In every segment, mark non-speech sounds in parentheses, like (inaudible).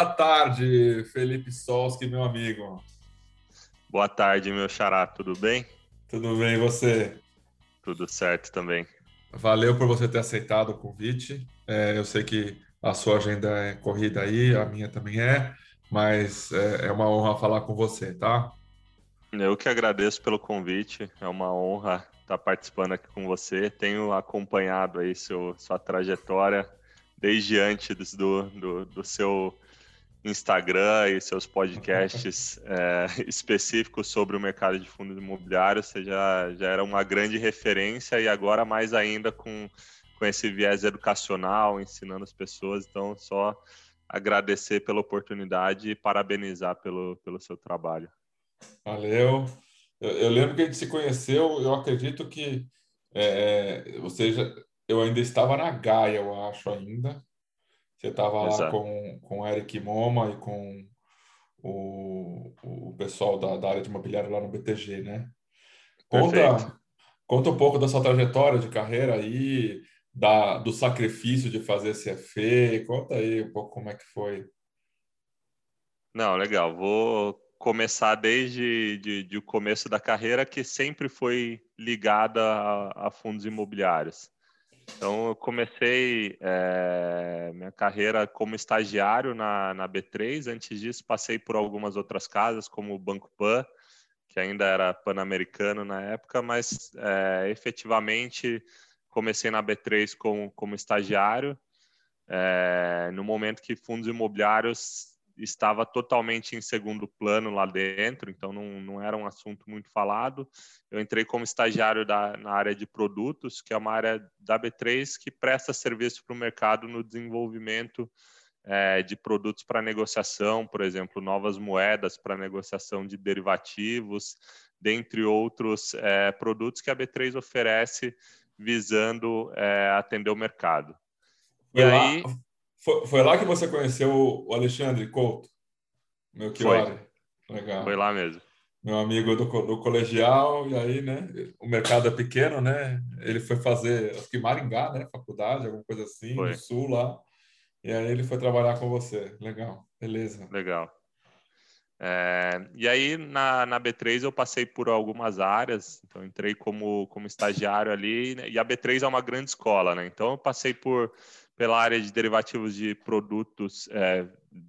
Boa tarde, Felipe Solski, meu amigo. Boa tarde, meu xará, tudo bem? Tudo bem, e você? Tudo certo também. Valeu por você ter aceitado o convite. É, eu sei que a sua agenda é corrida aí, a minha também é, mas é, é uma honra falar com você, tá? Eu que agradeço pelo convite, é uma honra estar participando aqui com você. Tenho acompanhado aí seu, sua trajetória desde antes do, do, do seu Instagram e seus podcasts (laughs) é, específicos sobre o mercado de fundos imobiliários, você já, já era uma grande referência e agora mais ainda com, com esse viés educacional, ensinando as pessoas. Então, só agradecer pela oportunidade e parabenizar pelo, pelo seu trabalho. Valeu. Eu, eu lembro que a gente se conheceu, eu acredito que é, ou seja, eu ainda estava na Gaia, eu acho ainda. Você estava lá com, com o Eric Moma e com o, o pessoal da, da área de imobiliário lá no BTG, né? Conta, conta um pouco da sua trajetória de carreira aí, da, do sacrifício de fazer CFE. Conta aí um pouco como é que foi. Não, legal. Vou começar desde de, de o começo da carreira, que sempre foi ligada a, a fundos imobiliários. Então, eu comecei é, minha carreira como estagiário na, na B3. Antes disso, passei por algumas outras casas, como o Banco Pan, que ainda era pan-americano na época, mas é, efetivamente comecei na B3 como, como estagiário. É, no momento que fundos imobiliários estava totalmente em segundo plano lá dentro, então não, não era um assunto muito falado. Eu entrei como estagiário da, na área de produtos, que é uma área da B3 que presta serviço para o mercado no desenvolvimento é, de produtos para negociação, por exemplo, novas moedas para negociação de derivativos, dentre outros é, produtos que a B3 oferece visando é, atender o mercado. E aí foi, foi lá que você conheceu o Alexandre Couto? Meu que Legal. Foi lá mesmo. Meu amigo do, do colegial, e aí, né? O mercado é pequeno, né? Ele foi fazer, acho que Maringá, né? Faculdade, alguma coisa assim, foi. no sul lá. E aí ele foi trabalhar com você. Legal, beleza. Legal. É, e aí na, na B3 eu passei por algumas áreas, então entrei como, como estagiário ali, né? e a B3 é uma grande escola, né? Então eu passei por pela área de derivativos de produtos, é,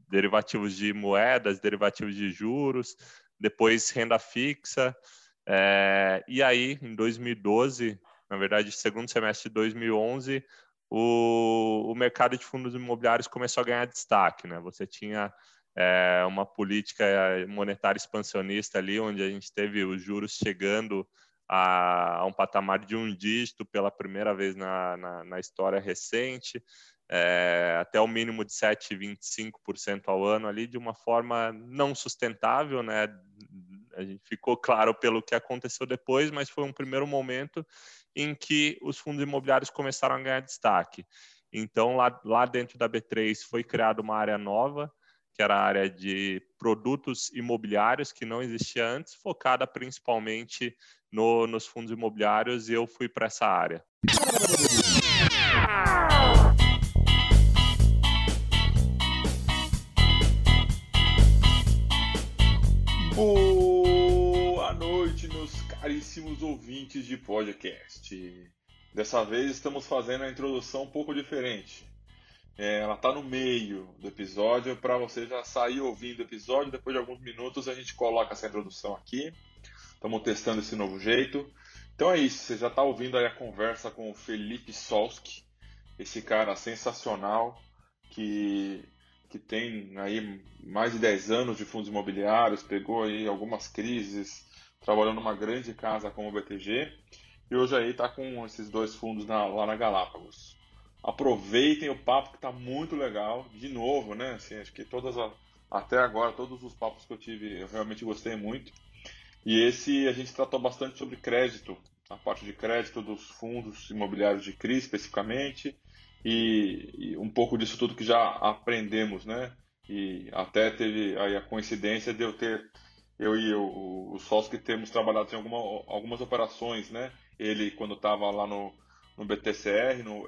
derivativos de moedas, derivativos de juros, depois renda fixa. É, e aí, em 2012, na verdade, segundo semestre de 2011, o, o mercado de fundos imobiliários começou a ganhar destaque. Né? Você tinha é, uma política monetária expansionista ali, onde a gente teve os juros chegando a, a um patamar de um dígito pela primeira vez na, na, na história recente, é, até o mínimo de 7,25% ao ano ali, de uma forma não sustentável, né? A gente ficou claro pelo que aconteceu depois, mas foi um primeiro momento em que os fundos imobiliários começaram a ganhar destaque. Então, lá, lá dentro da B3 foi criada uma área nova, que era a área de produtos imobiliários, que não existia antes, focada principalmente no, nos fundos imobiliários, e eu fui para essa área. Boa noite, meus caríssimos ouvintes de podcast. Dessa vez estamos fazendo a introdução um pouco diferente. É, ela está no meio do episódio para você já sair ouvindo o episódio. Depois de alguns minutos a gente coloca essa introdução aqui. Estamos testando esse novo jeito. Então é isso. Você já está ouvindo aí a conversa com o Felipe Solski, esse cara sensacional que que tem aí mais de 10 anos de fundos imobiliários, pegou aí algumas crises, trabalhou numa grande casa como o BTG e hoje aí está com esses dois fundos na, lá na Galápagos aproveitem o papo que está muito legal. De novo, né? Assim, acho que todas a, até agora, todos os papos que eu tive, eu realmente gostei muito. E esse a gente tratou bastante sobre crédito, a parte de crédito dos fundos imobiliários de CRI especificamente, e, e um pouco disso tudo que já aprendemos, né? E até teve aí a coincidência de eu ter, eu e o, o que temos trabalhado em alguma, algumas operações, né? Ele, quando estava lá no, no BTCR, no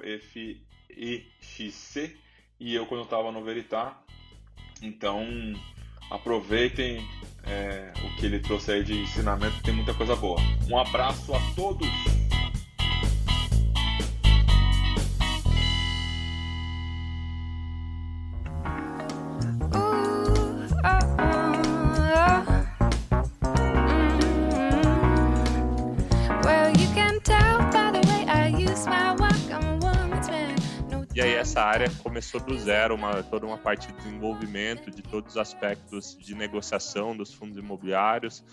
FIXC, e eu quando estava no Veritar. Então, aproveitem é, o que ele trouxe aí de ensinamento, tem muita coisa boa. Um abraço a todos! Essa área começou do zero, uma, toda uma parte de desenvolvimento de todos os aspectos de negociação dos fundos imobiliários.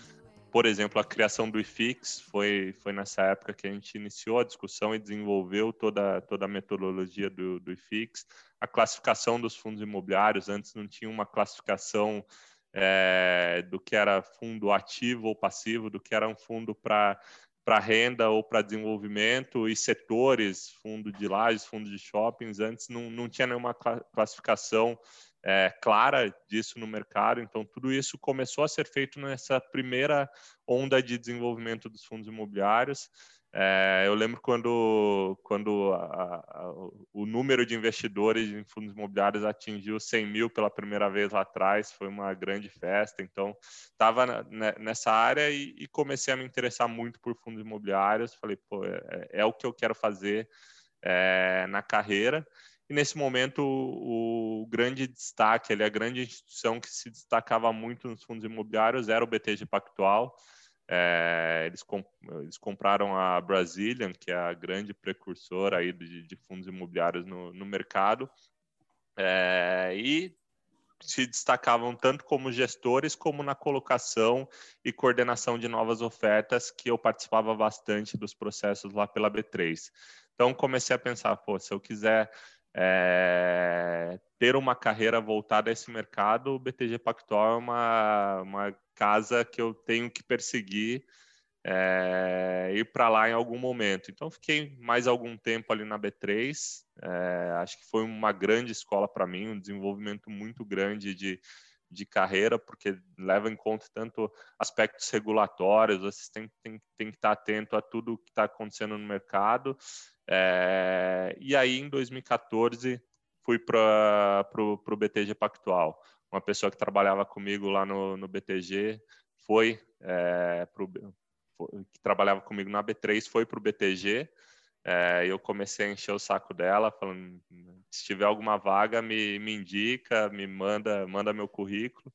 Por exemplo, a criação do IFIX foi, foi nessa época que a gente iniciou a discussão e desenvolveu toda, toda a metodologia do, do IFIX. A classificação dos fundos imobiliários, antes não tinha uma classificação é, do que era fundo ativo ou passivo, do que era um fundo para para renda ou para desenvolvimento e setores, fundo de lajes, fundo de shoppings, antes não, não tinha nenhuma classificação é, clara disso no mercado. Então, tudo isso começou a ser feito nessa primeira onda de desenvolvimento dos fundos imobiliários. É, eu lembro quando, quando a, a, o número de investidores em fundos imobiliários atingiu 100 mil pela primeira vez lá atrás, foi uma grande festa. Então, estava nessa área e, e, comecei a me interessar muito por fundos imobiliários. Falei, pô, é, é, é o que eu quero fazer é, na carreira. E nesse momento, o, o grande destaque, ali, a grande instituição que se destacava muito nos fundos imobiliários era o BTG Pactual. É, eles, comp eles, compraram a Brazilian, que é a grande precursora aí de, de fundos imobiliários no, no mercado, é, e se destacavam tanto como gestores como na colocação e coordenação de novas ofertas, que eu participava bastante dos processos lá pela B3. Então comecei a pensar, pô, se eu quiser é, ter uma carreira voltada a esse mercado, o BTG Pactual é uma, uma casa que eu tenho que perseguir é, ir para lá em algum momento. Então, fiquei mais algum tempo ali na B3. É, acho que foi uma grande escola para mim, um desenvolvimento muito grande de, de carreira, porque leva em conta tanto aspectos regulatórios, você tem, tem, tem que estar atento a tudo que está acontecendo no mercado. É, e aí, em 2014, fui para o BTG Pactual uma pessoa que trabalhava comigo lá no, no BTG foi, é, pro, foi, que trabalhava comigo na B3 foi para o BTG é, eu comecei a encher o saco dela falando se tiver alguma vaga me, me indica me manda manda meu currículo.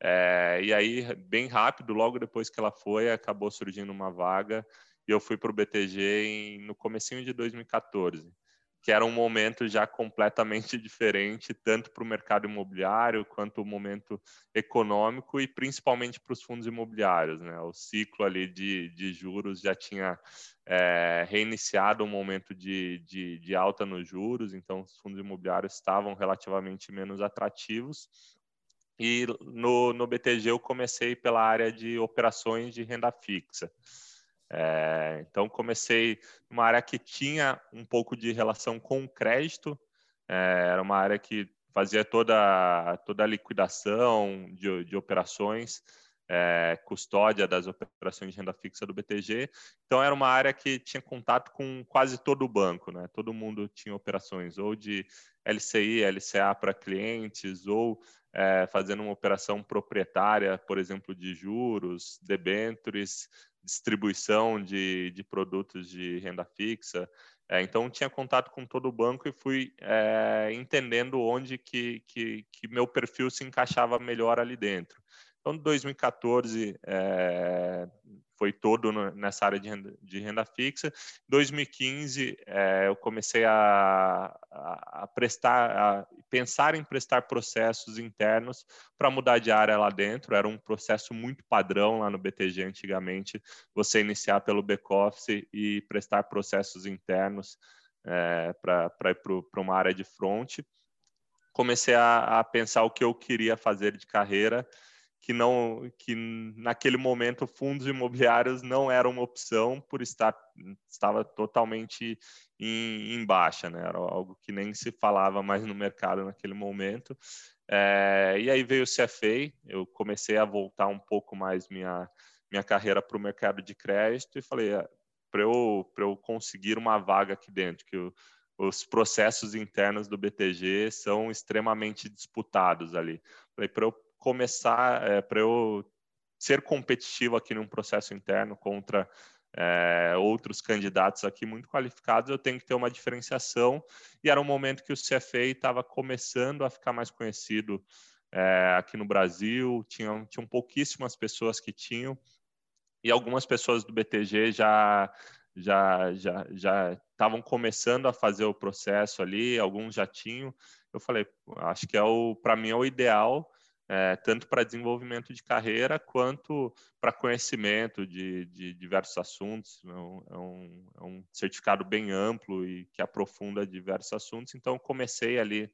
É, e aí bem rápido logo depois que ela foi acabou surgindo uma vaga e eu fui para o BTG em, no comecinho de 2014 que era um momento já completamente (laughs) diferente, tanto para o mercado imobiliário quanto o momento econômico e principalmente para os fundos imobiliários. Né? O ciclo ali de, de juros já tinha é, reiniciado um momento de, de, de alta nos juros, então os fundos imobiliários estavam relativamente menos atrativos. E no, no BTG eu comecei pela área de operações de renda fixa. É, então, comecei numa área que tinha um pouco de relação com o crédito, é, era uma área que fazia toda, toda a liquidação de, de operações, é, custódia das operações de renda fixa do BTG. Então, era uma área que tinha contato com quase todo o banco, né? todo mundo tinha operações ou de LCI, LCA para clientes, ou é, fazendo uma operação proprietária, por exemplo, de juros, debêntures, distribuição de, de produtos de renda fixa. É, então, tinha contato com todo o banco e fui é, entendendo onde que, que, que, meu perfil se encaixava melhor ali dentro. Então, 2014, é, foi todo nessa área de renda, de renda fixa. Em 2015, é, eu comecei a, a, a prestar, a pensar em prestar processos internos para mudar de área lá dentro. Era um processo muito padrão lá no BTG antigamente, você iniciar pelo back-office e prestar processos internos é, para ir para uma área de front. Comecei a, a pensar o que eu queria fazer de carreira que não que naquele momento fundos imobiliários não eram uma opção por estar estava totalmente em, em, baixa, né? Era algo que nem se falava mais no mercado naquele momento. É, e aí veio o CFA, eu comecei a voltar um pouco mais minha minha carreira para o mercado de crédito e falei ah, para eu para eu conseguir uma vaga aqui dentro que eu os processos internos do BTG são extremamente disputados ali. Para eu começar, é, para eu ser competitivo aqui num processo interno contra é, outros candidatos aqui muito qualificados, eu tenho que ter uma diferenciação. E era um momento que o CFA estava começando a ficar mais conhecido é, aqui no Brasil, tinham, tinham pouquíssimas pessoas que tinham, e algumas pessoas do BTG já já já já estavam começando a fazer o processo ali, alguns já tinham. Eu falei, acho que é o para mim é o ideal é, tanto para desenvolvimento de carreira quanto para conhecimento de, de, diversos assuntos. É um, é um, certificado bem amplo e que aprofunda diversos assuntos. Então, comecei ali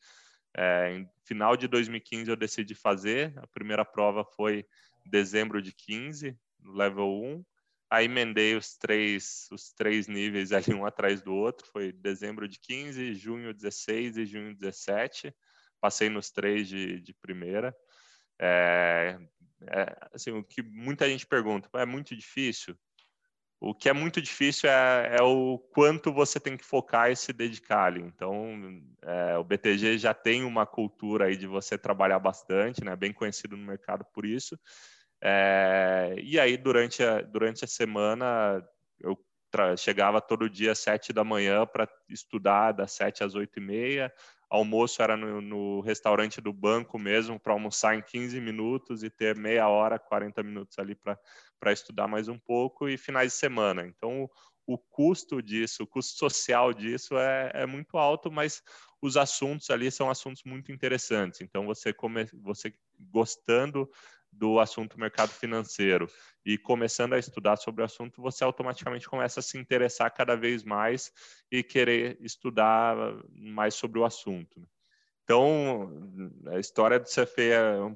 é, em final de 2015 eu decidi fazer. A primeira prova foi dezembro de 15, no level 1. Aí emendei os três, os três níveis ali um atrás do outro. Foi dezembro de 15, junho 16 e junho 17. Passei nos três de, de primeira. É, é, assim, o que muita gente pergunta, é muito difícil? O que é muito difícil é, é, o quanto você tem que focar e se dedicar ali. Então, é, o BTG já tem uma cultura aí de você trabalhar bastante, né? Bem conhecido no mercado por isso. É, e aí, durante a, durante a semana, eu chegava todo dia às sete da manhã para estudar, das sete às oito e meia. Almoço era no, no restaurante do banco mesmo, para almoçar em 15 minutos e ter meia hora, 40 minutos ali para estudar mais um pouco. E finais de semana. Então, o, o custo disso, o custo social disso é, é muito alto, mas os assuntos ali são assuntos muito interessantes. Então, você, come, você gostando do assunto mercado financeiro e começando a estudar sobre o assunto, você automaticamente começa a se interessar cada vez mais e querer estudar mais sobre o assunto. Então, a história do CFE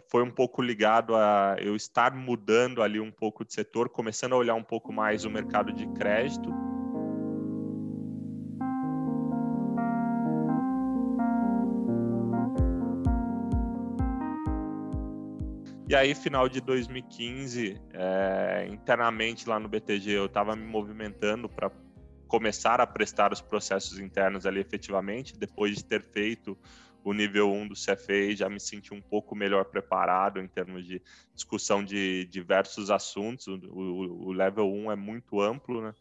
foi um pouco ligado a eu estar mudando ali um pouco de setor, começando a olhar um pouco mais o mercado de crédito E aí, final de 2015, é, internamente lá no BTG, eu estava me movimentando para começar a prestar os processos internos ali efetivamente, depois de ter feito o nível 1 do CFA, já me senti um pouco melhor preparado em termos de discussão de diversos assuntos. O, o, o level 1 é muito amplo, né?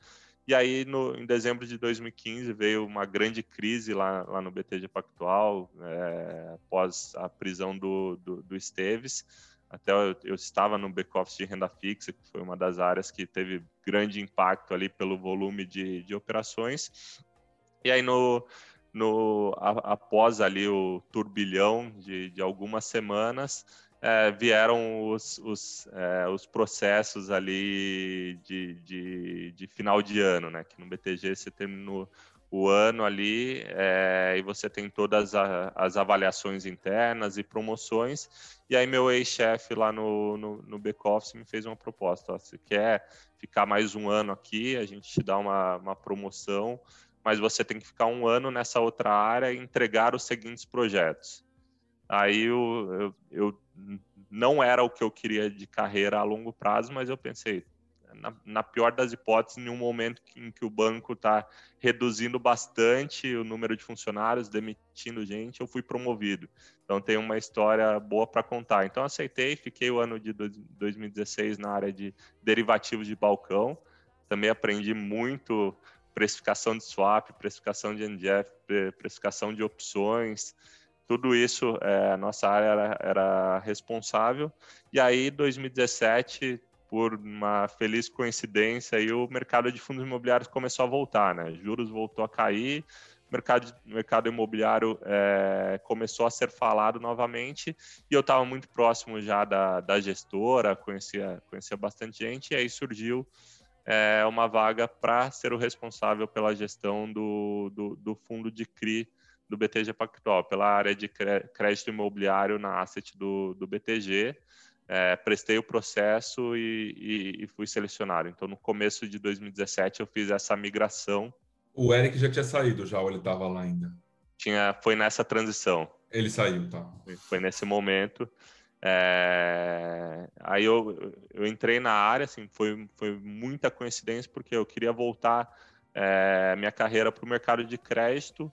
E aí, no, em dezembro de 2015, veio uma grande crise lá, lá no BTG Pactual, é, após a prisão do, do, do Esteves até eu, eu estava no back-office de renda fixa, que foi uma das áreas que teve grande impacto ali pelo volume de, de operações. E aí, no, no, a, após ali o turbilhão de, de algumas semanas, é, vieram os, os, é, os, processos ali de, de, de, final de ano, né? Que no BTG você terminou o ano ali é, e você tem todas a, as avaliações internas e promoções. E aí meu ex-chefe lá no, no, no back-office me fez uma proposta. Ó, você quer ficar mais um ano aqui, a gente te dá uma, uma promoção, mas você tem que ficar um ano nessa outra área e entregar os seguintes projetos. Aí eu, eu, eu não era o que eu queria de carreira a longo prazo, mas eu pensei, na, na, pior das hipóteses, em um momento em que o banco está reduzindo bastante o número de funcionários, demitindo gente, eu fui promovido. Então tem uma história boa para contar. Então aceitei, fiquei o ano de 2016 na área de derivativos de balcão. Também aprendi muito precificação de swap, precificação de NDF, precificação de opções, tudo isso é, a nossa área era, era responsável. E aí, 2017, por uma feliz coincidência, aí o mercado de fundos imobiliários começou a voltar, né? Juros voltou a cair, mercado, mercado imobiliário é, começou a ser falado novamente e eu estava muito próximo já da, da gestora, conhecia, conhecia bastante gente, e aí surgiu é, uma vaga para ser o responsável pela gestão do, do, do, fundo de CRI do BTG Pactual, pela área de crédito imobiliário na asset do, do BTG é, prestei o processo e, e, e, fui selecionado. Então, no começo de 2017, eu fiz essa migração. O Eric já tinha saído, já ou ele estava lá ainda? Tinha, foi nessa transição. Ele saiu, tá? Foi nesse momento. É, aí eu, eu entrei na área, assim, foi, foi muita coincidência, porque eu queria voltar é, minha carreira para o mercado de crédito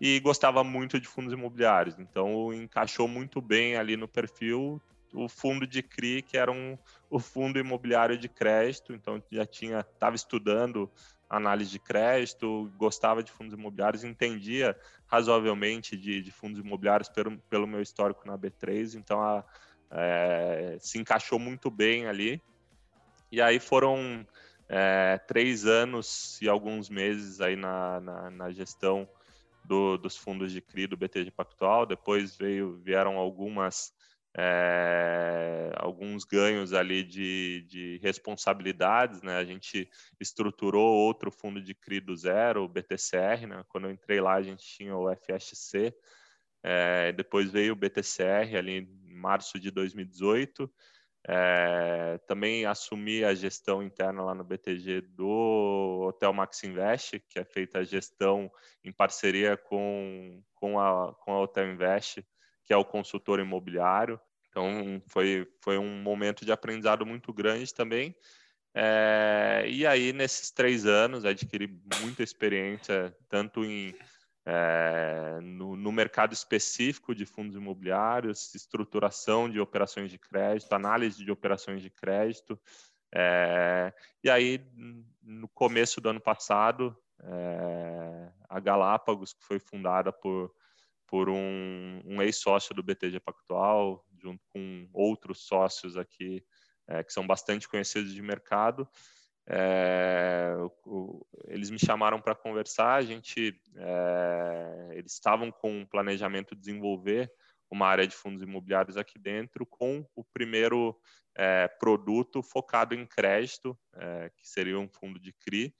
e gostava muito de fundos imobiliários. Então, encaixou muito bem ali no perfil o fundo de CRI, que era um, o fundo imobiliário de crédito. Então, já tinha, estava estudando análise de crédito, gostava de fundos imobiliários, entendia razoavelmente de, de fundos imobiliários pelo, pelo, meu histórico na B3. Então, a, é, se encaixou muito bem ali. E aí foram é, três anos e alguns meses aí na, na, na gestão do, dos fundos de CRI do BTG Pactual. Depois veio, vieram algumas é, alguns ganhos ali de, de, responsabilidades, né? A gente estruturou outro fundo de CRI do zero, o BTCR, né? Quando eu entrei lá, a gente tinha o FSC, é, depois veio o BTCR ali em março de 2018, é, também assumi a gestão interna lá no BTG do Hotel Max Invest, que é feita a gestão em parceria com, com, a, com a Hotel Invest, que é o consultor imobiliário. Então, foi, foi um momento de aprendizado muito grande também. É, e aí, nesses três anos, adquiri muita experiência, tanto em é, no, no, mercado específico de fundos imobiliários, estruturação de operações de crédito, análise de operações de crédito. É, e aí, no começo do ano passado, é, a Galápagos, que foi fundada por, por um, um ex-sócio do BTG Pactual, junto com outros sócios aqui é, que são bastante conhecidos de mercado, é, o, eles me chamaram para conversar. A gente, é, eles estavam com um planejamento de desenvolver uma área de fundos imobiliários aqui dentro, com o primeiro é, produto focado em crédito, é, que seria um fundo de CRI.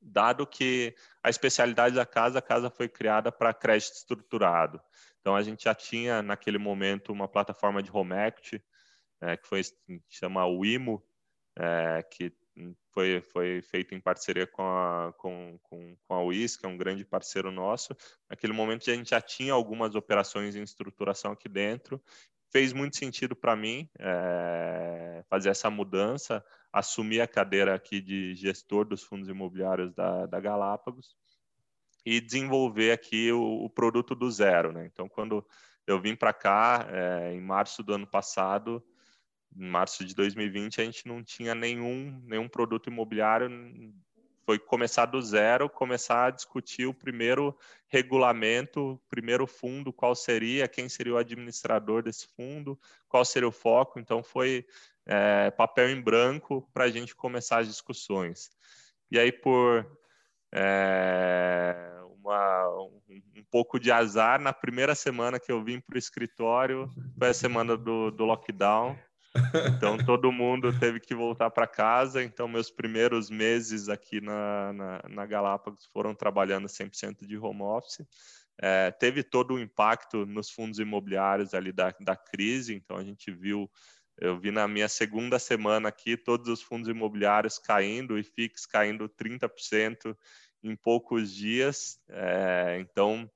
Dado que a especialidade da casa, a casa foi criada para crédito estruturado. Então, a gente já tinha, naquele momento, uma plataforma de home é, que foi chama o IMO, é, que foi, foi feito em parceria com a, com, com, com a UIS, que é um grande parceiro nosso. Naquele momento a gente já tinha algumas operações em estruturação aqui dentro. Fez muito sentido para mim é, fazer essa mudança, assumir a cadeira aqui de gestor dos fundos imobiliários da, da Galápagos e desenvolver aqui o, o, produto do zero. Né? Então, quando eu vim para cá, é, em março do ano passado, em março de 2020 a gente não tinha nenhum nenhum produto imobiliário foi começar do zero começar a discutir o primeiro regulamento o primeiro fundo qual seria quem seria o administrador desse fundo qual seria o foco. Então foi é, papel em branco para a gente começar as discussões. E aí por é, uma, um, um, pouco de azar na primeira semana que eu vim para o escritório foi a semana do, do lockdown então todo mundo teve que voltar para casa. Então meus primeiros meses aqui na, na, na Galápagos foram trabalhando 100% de home office. É, teve todo o impacto nos fundos imobiliários ali da, da crise. Então a gente viu, eu vi na minha segunda semana aqui todos os fundos imobiliários caindo e FIX caindo 30% em poucos dias. É, então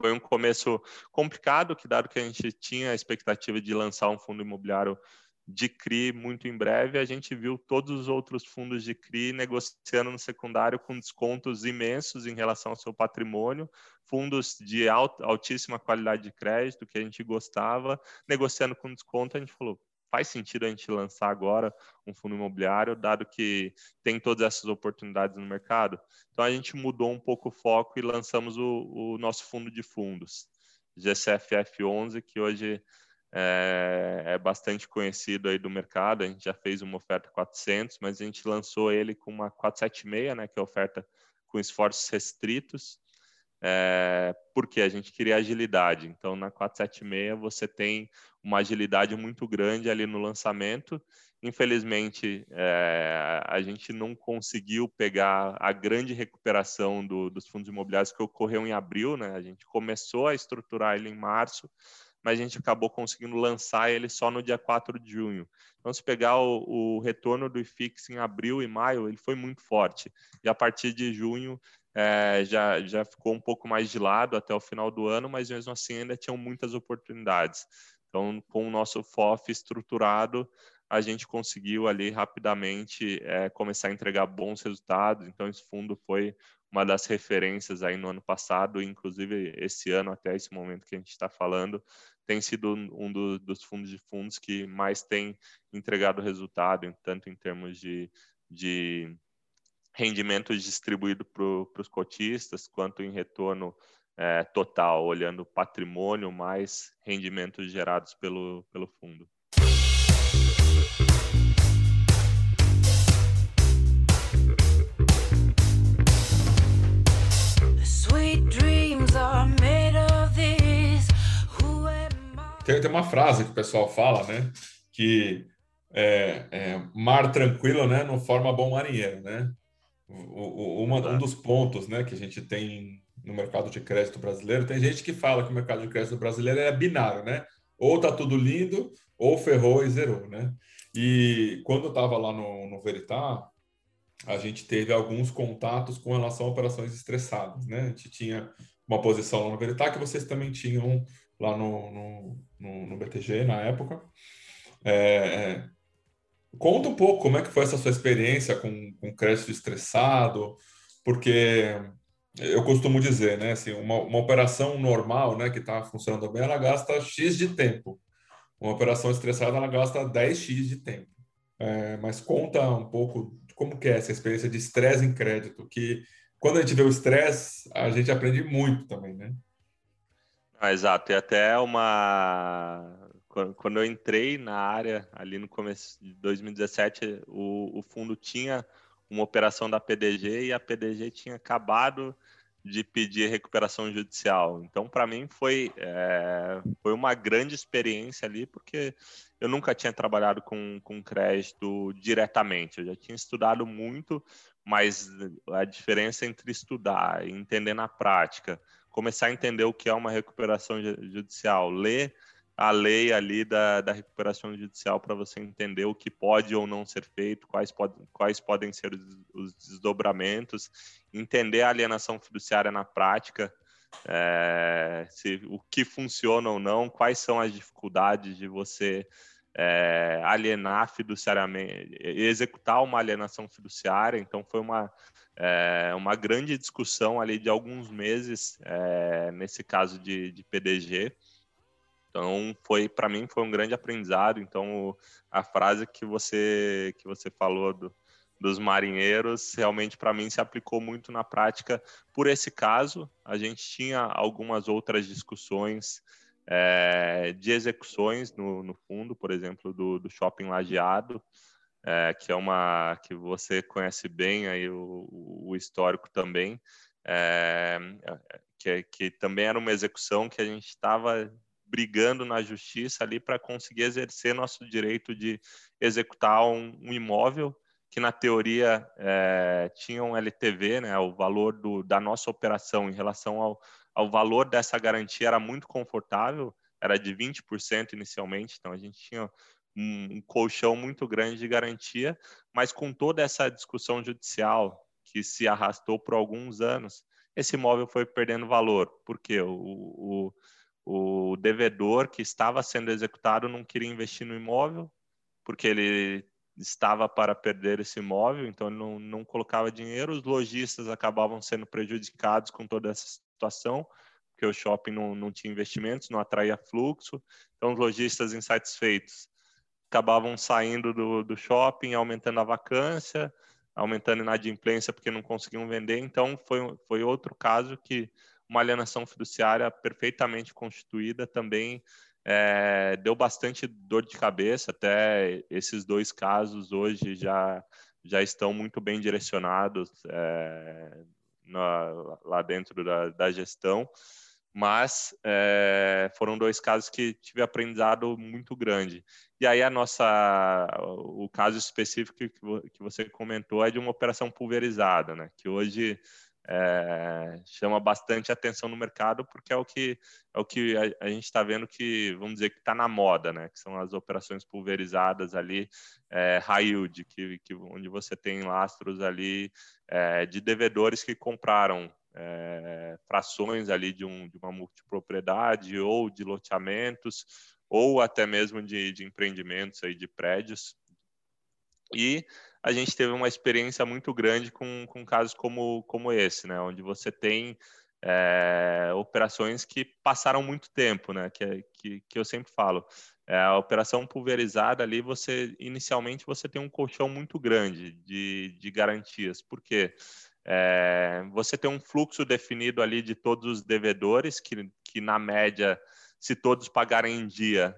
foi um começo complicado, que dado que a gente tinha a expectativa de lançar um fundo imobiliário de CRI muito em breve, a gente viu todos os outros fundos de CRI negociando no secundário com descontos imensos em relação ao seu patrimônio, fundos de altíssima qualidade de crédito que a gente gostava, negociando com desconto, a gente falou, faz sentido a gente lançar agora um fundo imobiliário, dado que tem todas essas oportunidades no mercado. Então a gente mudou um pouco o foco e lançamos o, o nosso fundo de fundos, GCFF11, que hoje é, é, bastante conhecido aí do mercado. A gente já fez uma oferta 400, mas a gente lançou ele com uma 476, né, que é oferta com esforços restritos é, porque a gente queria agilidade. Então, na 476 você tem uma agilidade muito grande ali no lançamento. Infelizmente, é, a gente não conseguiu pegar a grande recuperação do, dos fundos imobiliários que ocorreu em abril. Né? A gente começou a estruturar ele em março, mas a gente acabou conseguindo lançar ele só no dia 4 de junho. Então, se pegar o, o retorno do IFIX em abril e maio, ele foi muito forte. E a partir de junho, é, já, já ficou um pouco mais de lado até o final do ano, mas mesmo assim ainda tinham muitas oportunidades. Então, com o nosso FOF estruturado, a gente conseguiu ali rapidamente é, começar a entregar bons resultados. Então, esse fundo foi uma das referências aí no ano passado, inclusive esse ano até esse momento que a gente está falando, tem sido um do, dos fundos de fundos que mais tem entregado resultado, tanto em termos de, de rendimentos distribuídos para os cotistas, quanto em retorno é, total, olhando patrimônio mais rendimentos gerados pelo, pelo fundo. Tem, tem uma frase que o pessoal fala, né? Que é, é, mar tranquilo, né? Não forma bom marinheiro, né? O, o, uma, um dos pontos, né? Que a gente tem no mercado de crédito brasileiro, tem gente que fala que o mercado de crédito brasileiro é binário, né? Ou tá tudo lindo, ou ferrou e zerou, né? E quando eu estava lá no, no Veritar, a gente teve alguns contatos com relação a operações estressadas, né? A gente tinha uma posição lá no Veritar que vocês também tinham lá no, no, no, no BTG na época. É, é, conta um pouco como é que foi essa sua experiência com, com crédito estressado, porque eu costumo dizer, né, assim, uma, uma operação normal, né, que está funcionando bem, ela gasta X de tempo. Uma operação estressada, ela gasta 10X de tempo. É, mas conta um pouco como que é essa experiência de estresse em crédito, que quando a gente vê o estresse, a gente aprende muito também, né? Ah, exato, e até uma. Quando eu entrei na área, ali no começo de 2017, o, o fundo tinha uma operação da PDG e a PDG tinha acabado de pedir recuperação judicial. Então, para mim, foi, é, foi uma grande experiência ali, porque eu nunca tinha trabalhado com, com crédito diretamente. Eu já tinha estudado muito, mas a diferença entre estudar e entender na prática começar a entender o que é uma recuperação judicial, ler a lei ali da, da recuperação judicial para você entender o que pode ou não ser feito, quais, pode, quais podem ser os, os desdobramentos, entender a alienação fiduciária na prática, é, se, o que funciona ou não, quais são as dificuldades de você é, alienar fiduciariamente, executar uma alienação fiduciária. Então, foi uma, é, uma grande discussão ali de alguns meses, nesse caso de, de PDG. Então, foi para mim foi um grande aprendizado. Então, a frase que você que você falou do, dos marinheiros realmente para mim se aplicou muito na prática. Por esse caso, a gente tinha algumas outras discussões é, de execuções no, no, fundo, por exemplo, do, do shopping lajeado é, que é uma que você conhece bem aí o, o histórico também, é, que, que também era uma execução que a gente estava brigando na justiça ali para conseguir exercer nosso direito de executar um, um imóvel que na teoria é, tinha um LTV, né, o valor do, da nossa operação em relação ao, ao valor dessa garantia era muito confortável, era de 20% inicialmente, então a gente tinha um, colchão muito grande de garantia, mas com toda essa discussão judicial que se arrastou por alguns anos, esse imóvel foi perdendo valor, porque o, o, o devedor que estava sendo executado não queria investir no imóvel, porque ele estava para perder esse imóvel, então não, não colocava dinheiro, os lojistas acabavam sendo prejudicados com toda essa situação, porque o shopping não, não tinha investimentos, não atraía fluxo, então os lojistas insatisfeitos acabavam saindo do, do shopping, aumentando a vacância, aumentando a inadimplência porque não conseguiam vender. Então, foi, foi outro caso que uma alienação fiduciária perfeitamente constituída também é, deu bastante dor de cabeça. Até esses dois casos hoje já, já estão muito bem direcionados é, na, lá dentro da, da gestão mas é, foram dois casos que tive aprendizado muito grande. E aí a nossa, o caso específico que você comentou é de uma operação pulverizada, né? Que hoje é, chama bastante atenção no mercado porque é o que é o que a, a gente está vendo que vamos dizer que está na moda, né? Que são as operações pulverizadas ali, é, high yield, que, que onde você tem lastros ali é, de devedores que compraram é, frações ali de, um, de uma multipropriedade ou de loteamentos ou até mesmo de, de empreendimentos aí de prédios. E a gente teve uma experiência muito grande com, com casos como, como esse, né? Onde você tem é, operações que passaram muito tempo, né? Que, que, que eu sempre falo. É, a operação pulverizada ali, você inicialmente você tem um colchão muito grande de, de garantias. Por quê? É, você tem um fluxo definido ali de todos os devedores, que, que na média se todos pagarem em dia,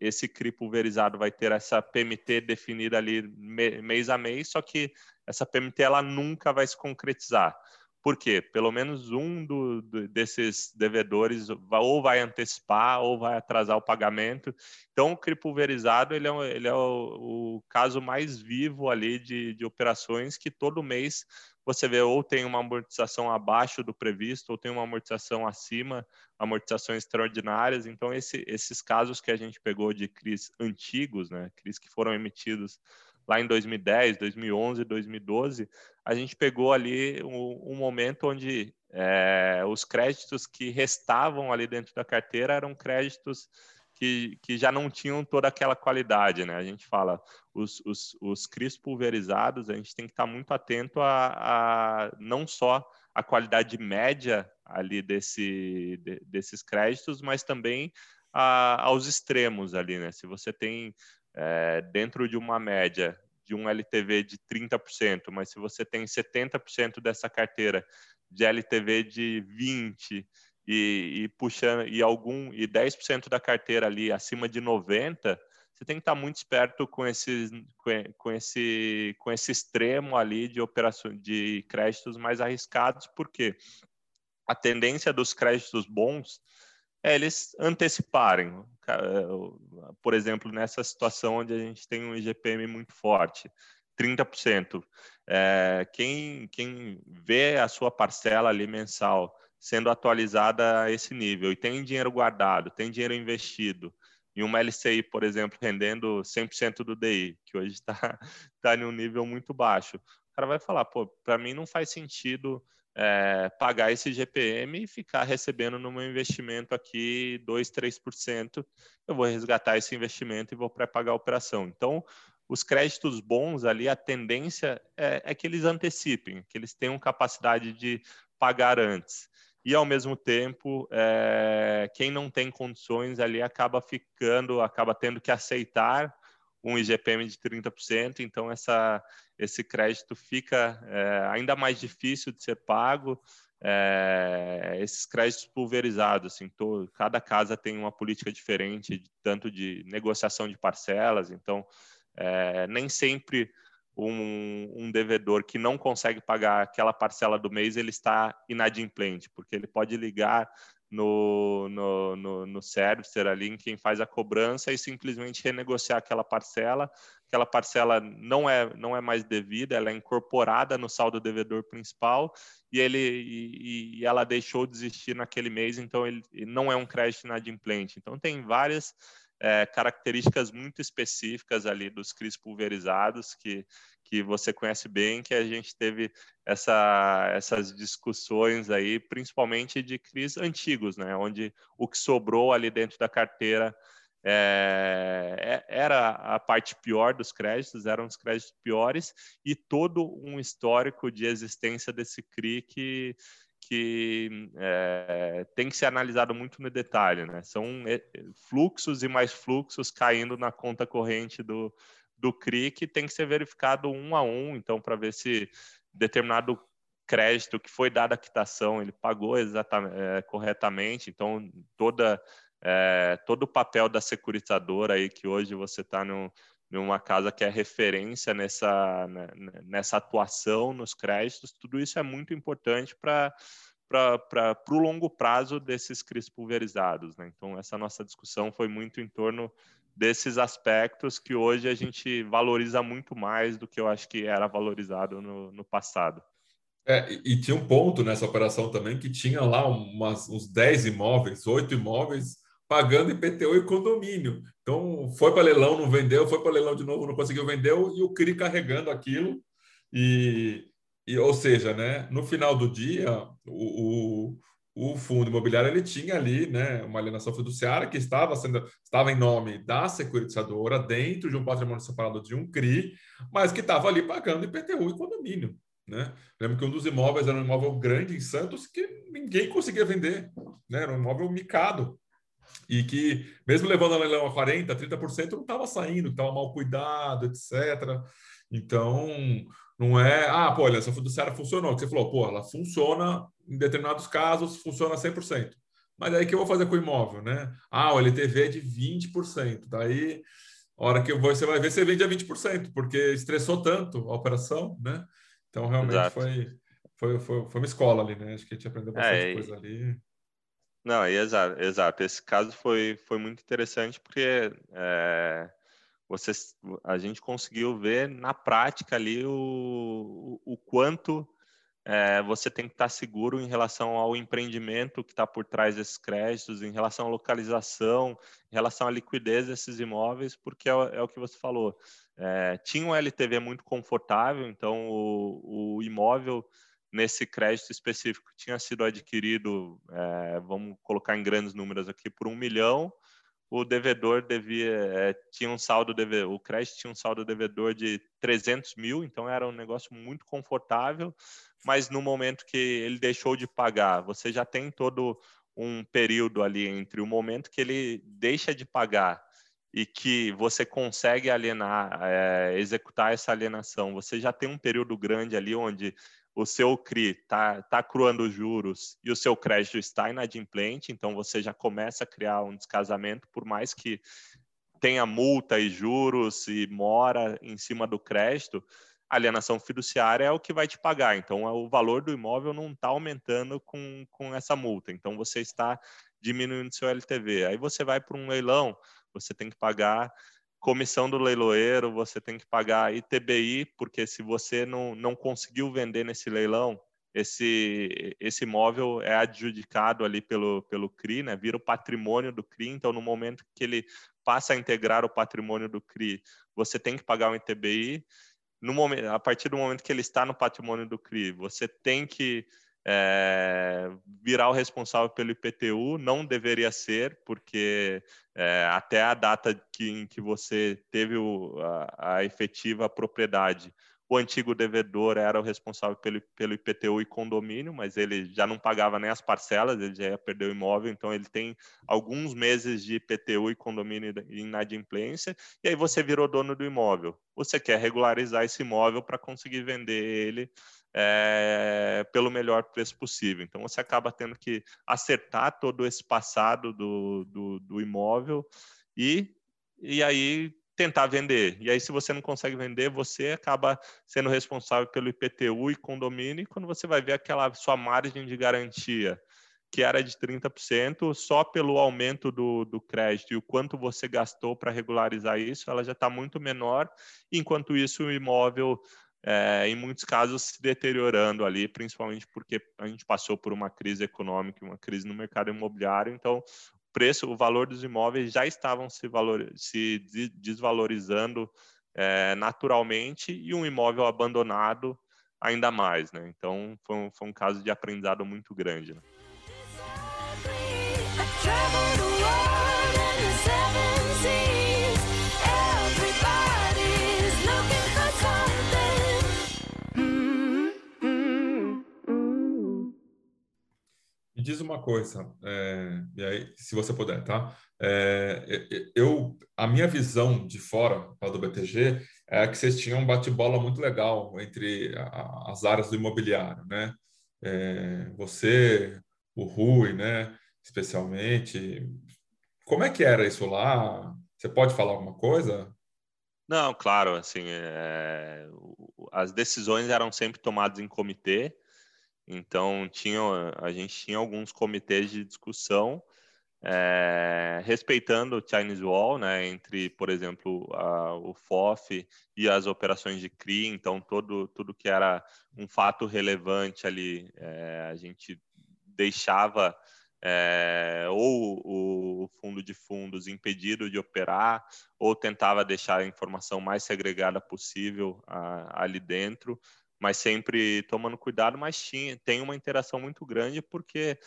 esse CRI pulverizado vai ter essa PMT definida ali mês a mês, só que essa PMT ela nunca vai se concretizar. Por quê? Pelo menos um do, do, desses devedores ou vai antecipar ou vai atrasar o pagamento. Então, o CRI pulverizado ele é, ele é o, o, caso mais vivo ali de, de operações que todo mês você vê ou tem uma amortização abaixo do previsto ou tem uma amortização acima, amortizações extraordinárias. Então, esse, esses casos que a gente pegou de CRIs antigos, né, CRIs que foram emitidos lá em 2010, 2011, 2012, a gente pegou ali um, um momento onde é, os créditos que restavam ali dentro da carteira eram créditos que, que já não tinham toda aquela qualidade, né? A gente fala, os, os, os CRIs pulverizados, a gente tem que estar muito atento a, a não só a qualidade média ali desse, de, desses créditos, mas também a, aos extremos ali, né? Se você tem é, dentro de uma média de um LTV de 30%, mas se você tem 70% dessa carteira de LTV de 20%, e, e puxando e algum e 10% da carteira ali acima de 90, você tem que estar muito esperto com esse com esse com esse extremo ali de operações de créditos mais arriscados, porque a tendência dos créditos bons é eles anteciparem. Por exemplo, nessa situação onde a gente tem um IGPM muito forte, 30%. É, quem, quem vê a sua parcela ali mensal sendo atualizada a esse nível. E tem dinheiro guardado, tem dinheiro investido, e uma LCI, por exemplo, rendendo 100% do DI, que hoje está (laughs) tá em um nível muito baixo, o cara vai falar, pô, para mim não faz sentido é, pagar esse GPM e ficar recebendo no meu investimento aqui 2, 3%, eu vou resgatar esse investimento e vou pré-pagar a operação. Então, os créditos bons ali, a tendência é, é que eles antecipem, que eles tenham capacidade de pagar antes e ao mesmo tempo é, quem não tem condições ali acaba ficando, acaba tendo que aceitar um IGPM de 30%, então essa, esse crédito fica é, ainda mais difícil de ser pago. É, esses créditos pulverizados, assim, todo, cada casa tem uma política diferente, tanto de negociação de parcelas, então nem sempre um, um, devedor que não consegue pagar aquela parcela do mês, ele está inadimplente, porque ele pode ligar no, no, no, no servicer ali, em quem faz a cobrança, e simplesmente renegociar aquela parcela. Aquela parcela não é, não é mais devida, ela é incorporada no saldo devedor principal e, ele, e, e ela deixou de existir naquele mês, então ele, não é um crédito inadimplente. Então, tem várias é, características muito específicas ali dos CRIs pulverizados que, que você conhece bem, que a gente teve essa, essas discussões aí, principalmente de CRIs antigos, né, onde o que sobrou ali dentro da carteira é, é era a parte pior dos créditos, eram os créditos piores, e todo um histórico de existência desse CRI que, que é, tem que ser analisado muito no detalhe, né? São é, fluxos e mais fluxos caindo na conta corrente do, do CRI que tem que ser verificado um a um, então, para ver se determinado crédito que foi dado a quitação, ele pagou exatamente, é, corretamente, então toda, é, todo o papel da securitadora aí que hoje você está no, numa casa que é referência nessa, né, nessa atuação nos créditos, tudo isso é muito importante para para o longo prazo desses CRIs pulverizados. Né? Então, essa nossa discussão foi muito em torno desses aspectos que hoje a gente valoriza muito mais do que eu acho que era valorizado no, no passado. É, e tinha um ponto nessa operação também que tinha lá umas, uns 10 imóveis, 8 imóveis pagando IPTU e condomínio. Então, foi para leilão, não vendeu, foi para leilão de novo, não conseguiu vender, e o CRI carregando aquilo. E, e, ou seja, né, no final do dia, o, o, o fundo imobiliário ele tinha ali né, uma alienação fiduciária que estava sendo estava em nome da securitizadora dentro de um patrimônio separado de um CRI, mas que estava ali pagando IPTU e condomínio. Né? Lembro que um dos imóveis era um imóvel grande em Santos que ninguém conseguia vender, né? era um imóvel micado e que, mesmo levando a leilão a 40%, 30%, não estava saindo, estava mal cuidado, etc. Então, não é, ah, pô, olha, essa fiduciária funcionou. Que você falou, pô, ela funciona em determinados casos, funciona 100%. Mas aí que eu vou fazer com o imóvel, né? Ah, o LTV é de 20%. Daí, a hora que você vai ver, você vende a 20%, porque estressou tanto a operação, né? Então, realmente foi, foi, foi, foi uma escola ali, né? Acho que a gente aprendeu bastante é, coisa ali. Não, exato, exato. Esse caso foi, foi muito interessante porque é, você, a gente conseguiu ver na prática ali o, o, quanto é, você tem que estar seguro em relação ao empreendimento que está por trás desses créditos, em relação à localização, em relação à liquidez desses imóveis, porque é, é o que você falou. É, tinha um LTV muito confortável, então o, o imóvel nesse crédito específico tinha sido adquirido, é, vamos colocar em grandes números aqui, por um milhão, o devedor devia é, tinha um saldo devedor, o crédito tinha um saldo devedor de 300 mil, então era um negócio muito confortável, mas no momento que ele deixou de pagar, você já tem todo um período ali entre o momento que ele deixa de pagar e que você consegue alienar, é, executar essa alienação, você já tem um período grande ali onde o seu CRI está tá cruando juros e o seu crédito está inadimplente, então você já começa a criar um descasamento, por mais que tenha multa e juros e mora em cima do crédito, alienação fiduciária é o que vai te pagar. Então, o valor do imóvel não está aumentando com, com essa multa. Então, você está diminuindo seu LTV. Aí você vai para um leilão, você tem que pagar comissão do leiloeiro, você tem que pagar ITBI, porque se você não, não conseguiu vender nesse leilão, esse, esse imóvel é adjudicado ali pelo, pelo CRI, né? vira o patrimônio do CRI, então no momento que ele passa a integrar o patrimônio do CRI, você tem que pagar um ITBI. No momento, a partir do momento que ele está no patrimônio do CRI, você tem que é, virar o responsável pelo IPTU não deveria ser, porque é, até a data que, em que você teve o, a, a, efetiva propriedade, o antigo devedor era o responsável pelo, pelo IPTU e condomínio, mas ele já não pagava nem as parcelas, ele já ia perder o imóvel, então ele tem alguns meses de IPTU e condomínio e inadimplência, e aí você virou dono do imóvel. Você quer regularizar esse imóvel para conseguir vender ele é, pelo melhor preço possível. Então, você acaba tendo que acertar todo esse passado do, do, do imóvel e, e aí tentar vender. E aí, se você não consegue vender, você acaba sendo responsável pelo IPTU e condomínio, e quando você vai ver aquela sua margem de garantia, que era de 30%, só pelo aumento do, do crédito e o quanto você gastou para regularizar isso, ela já está muito menor. Enquanto isso, o imóvel é, em muitos casos se deteriorando ali, principalmente porque a gente passou por uma crise econômica, uma crise no mercado imobiliário, então o preço, o valor dos imóveis já estavam se, valor, se desvalorizando é, naturalmente e um imóvel abandonado ainda mais, né? Então foi um, foi um caso de aprendizado muito grande. Né? Me diz uma coisa, é, e aí, se você puder, tá? É, eu, a minha visão de fora do BTG é que vocês tinham um bate-bola muito legal entre a, as áreas do imobiliário, né? É, você, o Rui, né? Especialmente. Como é que era isso lá? Você pode falar alguma coisa? Não, claro, assim, as decisões eram sempre tomadas em comitê, então, tinha, a gente tinha alguns comitês de discussão é, respeitando o Chinese Wall, né, entre, por exemplo, a, o FOF e as operações de CRI, então todo, tudo que era um fato relevante ali, é, a gente deixava é, ou o fundo de fundos impedido de operar, ou tentava deixar a informação mais segregada possível a, ali dentro, mas sempre tomando cuidado, mas tinha, tem uma interação muito grande porque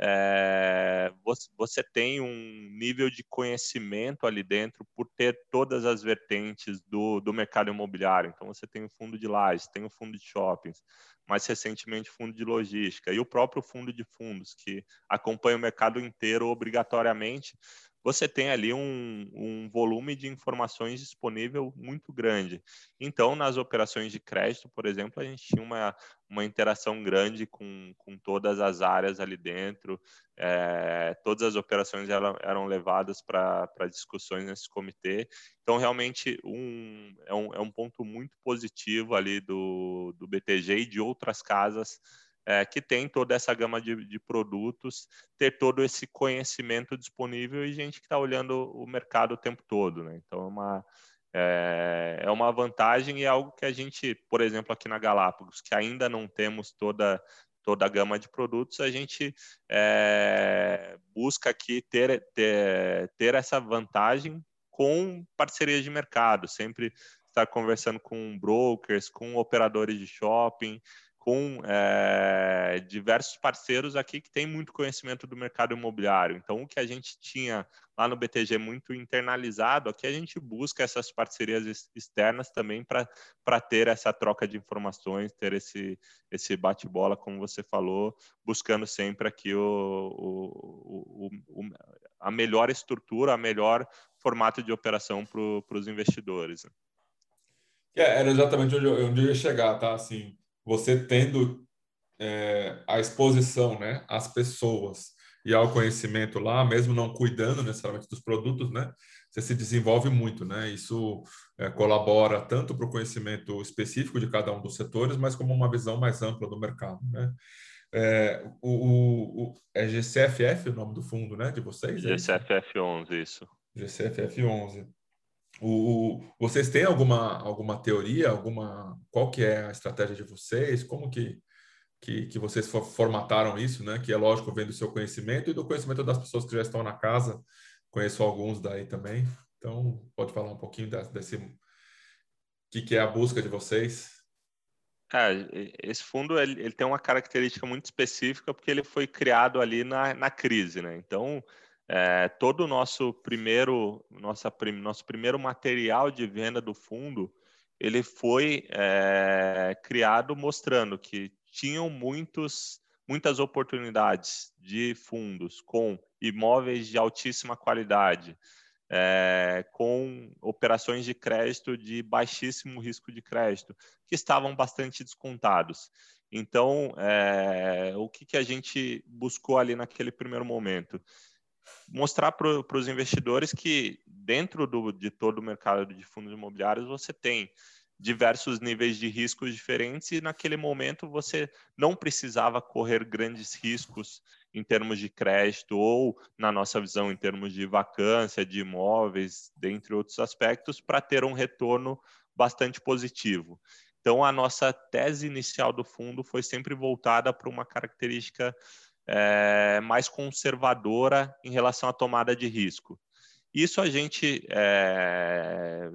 é, você, você, tem um nível de conhecimento ali dentro por ter todas as vertentes do, do mercado imobiliário. Então, você tem o fundo de lajes, tem o fundo de shoppings, mais recentemente fundo de logística e o próprio fundo de fundos, que acompanha o mercado inteiro obrigatoriamente, você tem ali um, um, volume de informações disponível muito grande. Então, nas operações de crédito, por exemplo, a gente tinha uma, uma interação grande com, com todas as áreas ali dentro, é, todas as operações eram, eram levadas para discussões nesse comitê. Então, realmente, um, é, um, é um ponto muito positivo ali do, do BTG e de outras casas é, que tem toda essa gama de, de, produtos, ter todo esse conhecimento disponível e gente que está olhando o mercado o tempo todo. Né? Então, é uma, é, é, uma vantagem e é algo que a gente, por exemplo, aqui na Galápagos, que ainda não temos toda, toda a gama de produtos, a gente é, busca aqui ter, ter, ter essa vantagem com parcerias de mercado, sempre estar conversando com brokers, com operadores de shopping, com é, diversos parceiros aqui que têm muito conhecimento do mercado imobiliário. Então, o que a gente tinha lá no BTG muito internalizado, aqui a gente busca essas parcerias externas também para ter essa troca de informações, ter esse, esse bate-bola, como você falou, buscando sempre aqui o, o, o, a melhor estrutura, a melhor formato de operação para os investidores. É, era exatamente onde eu, onde eu ia chegar, tá? Assim, você tendo é, a exposição, né, às pessoas e ao conhecimento lá, mesmo não cuidando necessariamente dos produtos, né, você se desenvolve muito, né? Isso é, colabora tanto para o conhecimento específico de cada um dos setores, mas como uma visão mais ampla do mercado, né? É, o, o, o, é GCFF o nome do fundo, né, de vocês? GCFF11, isso. GCFF11. O, vocês têm alguma, alguma teoria, alguma qual que é a estratégia de vocês? Como que, que, que vocês formataram isso, né? Que é lógico vem do seu conhecimento e do conhecimento das pessoas que já estão na casa. Conheço alguns daí também. Então pode falar um pouquinho desse, desse que que é a busca de vocês? É, esse fundo ele, ele, tem uma característica muito específica porque ele foi criado ali na, na crise, né? Então é, todo o nosso primeiro, nossa, nosso primeiro material de venda do fundo, ele foi é, criado mostrando que tinham muitos, muitas oportunidades de fundos com imóveis de altíssima qualidade, é, com operações de crédito de baixíssimo risco de crédito, que estavam bastante descontados. Então, é, o que, que a gente buscou ali naquele primeiro momento? Mostrar para os investidores que dentro do, de todo o mercado de fundos imobiliários você tem diversos níveis de riscos diferentes e naquele momento você não precisava correr grandes riscos em termos de crédito ou na nossa visão em termos de vacância de imóveis, dentre outros aspectos, para ter um retorno bastante positivo. Então a nossa tese inicial do fundo foi sempre voltada para uma característica é, mais conservadora em relação à tomada de risco. Isso a gente é,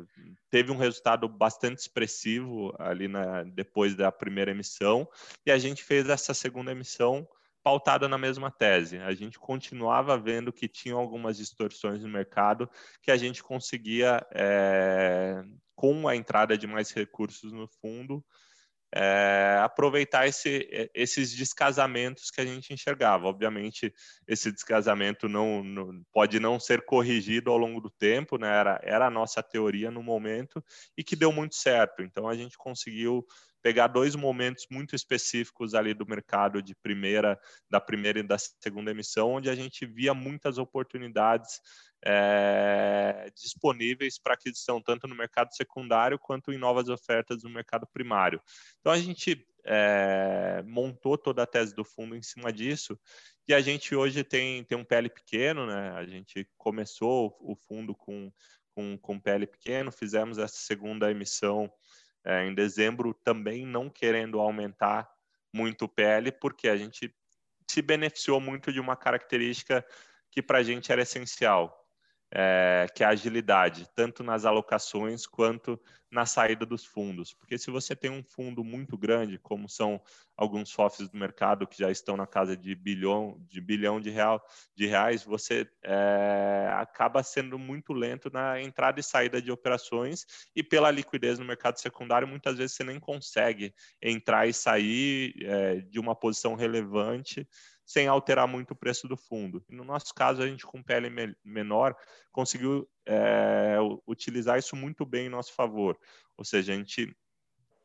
teve um resultado bastante expressivo ali na, depois da primeira emissão e a gente fez essa segunda emissão pautada na mesma tese. A gente continuava vendo que tinha algumas distorções no mercado que a gente conseguia, é, com a entrada de mais recursos no fundo, é, aproveitar esse, esses descasamentos que a gente enxergava. Obviamente, esse descasamento não, não, pode não ser corrigido ao longo do tempo, né? era, era a nossa teoria no momento e que deu muito certo. Então, a gente conseguiu pegar dois momentos muito específicos ali do mercado de primeira, da primeira e da segunda emissão, onde a gente via muitas oportunidades é, disponíveis para aquisição, tanto no mercado secundário quanto em novas ofertas no mercado primário. Então, a gente é, montou toda a tese do fundo em cima disso e a gente hoje tem, tem um PL pequeno, né? A gente começou o fundo com, com, com PL pequeno, fizemos essa segunda emissão é, em dezembro, também não querendo aumentar muito o PL, porque a gente se beneficiou muito de uma característica que para a gente era essencial, é, que é a agilidade, tanto nas alocações quanto na saída dos fundos. Porque se você tem um fundo muito grande, como são alguns FOFs do mercado que já estão na casa de bilhão de, bilhão de, real, de reais, você é, acaba sendo muito lento na entrada e saída de operações e pela liquidez no mercado secundário, muitas vezes você nem consegue entrar e sair é, de uma posição relevante sem alterar muito o preço do fundo. no nosso caso, a gente com PL menor conseguiu é, utilizar isso muito bem em nosso favor. Ou seja, a gente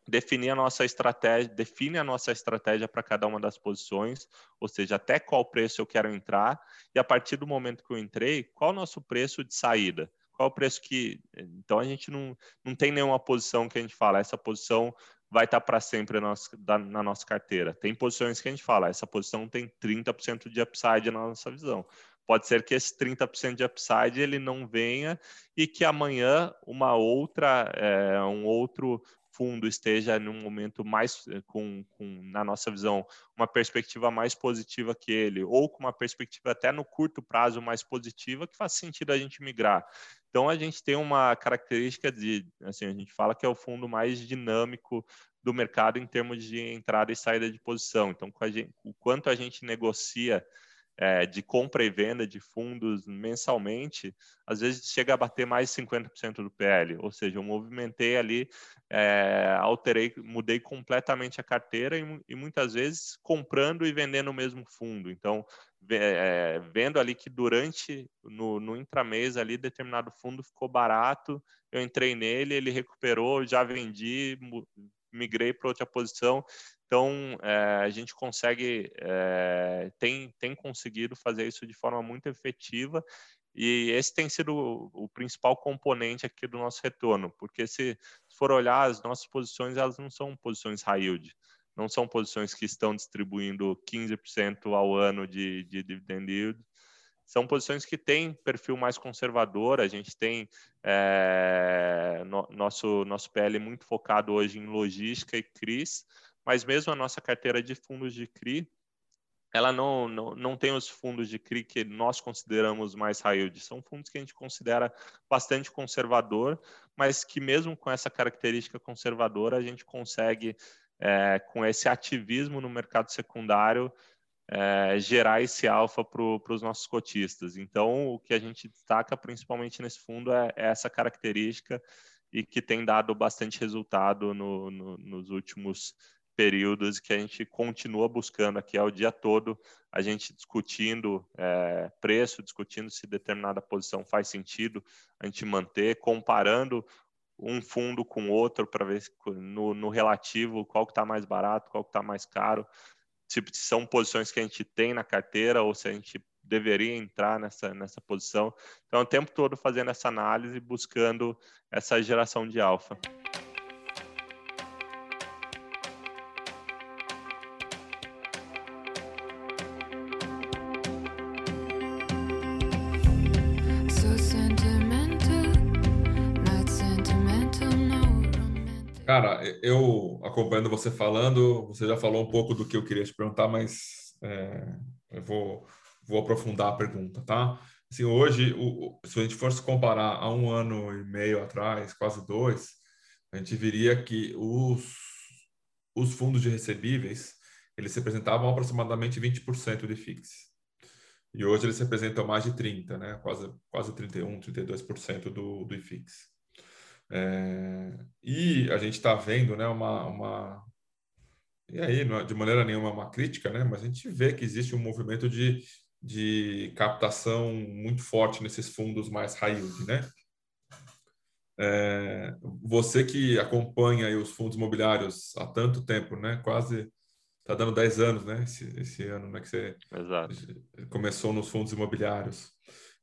definir a nossa estratégia, define a nossa estratégia para cada uma das posições, ou seja, até qual preço eu quero entrar, e a partir do momento que eu entrei, qual o nosso preço de saída? Qual o preço que. Então a gente não, não tem nenhuma posição que a gente fala, essa posição vai estar para sempre na nossa, na nossa carteira. Tem posições que a gente fala, essa posição tem 30% de upside na nossa visão. Pode ser que esse 30% de upside ele não venha e que amanhã uma outra, é, um outro fundo esteja num momento mais, eh, com, com, na nossa visão, uma perspectiva mais positiva que ele, ou com uma perspectiva até no curto prazo mais positiva, que faz sentido a gente migrar. Então, a gente tem uma característica de, assim, a gente fala que é o fundo mais dinâmico do mercado em termos de entrada e saída de posição. Então, gente, o quanto a gente negocia é, de compra e venda de fundos mensalmente, às vezes chega a bater mais 50% do PL. Ou seja, eu movimentei ali, é, alterei, mudei completamente a carteira e, e, muitas vezes comprando e vendendo o mesmo fundo. Então, é, vendo ali que durante, no, no intramês ali, determinado fundo ficou barato, eu entrei nele, ele recuperou, já vendi, migrei para outra posição. Então, é, a gente consegue, é, tem, tem conseguido fazer isso de forma muito efetiva e esse tem sido o, o principal componente aqui do nosso retorno, porque se, for olhar as nossas posições, elas não são posições high yield, não são posições que estão distribuindo 15% ao ano de, de dividend yield, são posições que têm perfil mais conservador. A gente tem é, no, nosso, nosso PL muito focado hoje em logística e CRIs, mas mesmo a nossa carteira de fundos de CRI, ela não, não, não tem os fundos de CRI que nós consideramos mais high yield. São fundos que a gente considera bastante conservador, mas que mesmo com essa característica conservadora, a gente consegue, é, com esse ativismo no mercado secundário, é, gerar esse alfa para os nossos cotistas. Então, o que a gente destaca principalmente nesse fundo é, é essa característica e que tem dado bastante resultado no, no, nos últimos períodos que a gente continua buscando aqui é o dia todo, a gente discutindo é, preço, discutindo se determinada posição faz sentido a gente manter, comparando um fundo com outro para ver no, no, relativo qual que está mais barato, qual que está mais caro, se são posições que a gente tem na carteira ou se a gente deveria entrar nessa, nessa posição. Então, o tempo todo fazendo essa análise, buscando essa geração de alfa. Acompanhando você falando, você já falou um pouco do que eu queria te perguntar, mas é, eu vou, vou aprofundar a pergunta, tá? Assim, hoje, o, se a gente fosse comparar a um ano e meio atrás, quase dois, a gente viria que os, os fundos de recebíveis, eles representavam aproximadamente 20% de FIX. E hoje eles representam mais de 30%, né? quase, quase 31%, 32% do, do IFIX. É, e a gente está vendo né, uma, uma. E aí, é de maneira nenhuma uma crítica, né, mas a gente vê que existe um movimento de, de captação muito forte nesses fundos mais high yield, né? É, você que acompanha os fundos imobiliários há tanto tempo, né? Quase está dando 10 anos, né? Esse, esse ano, né? Que você Exato. começou nos fundos imobiliários.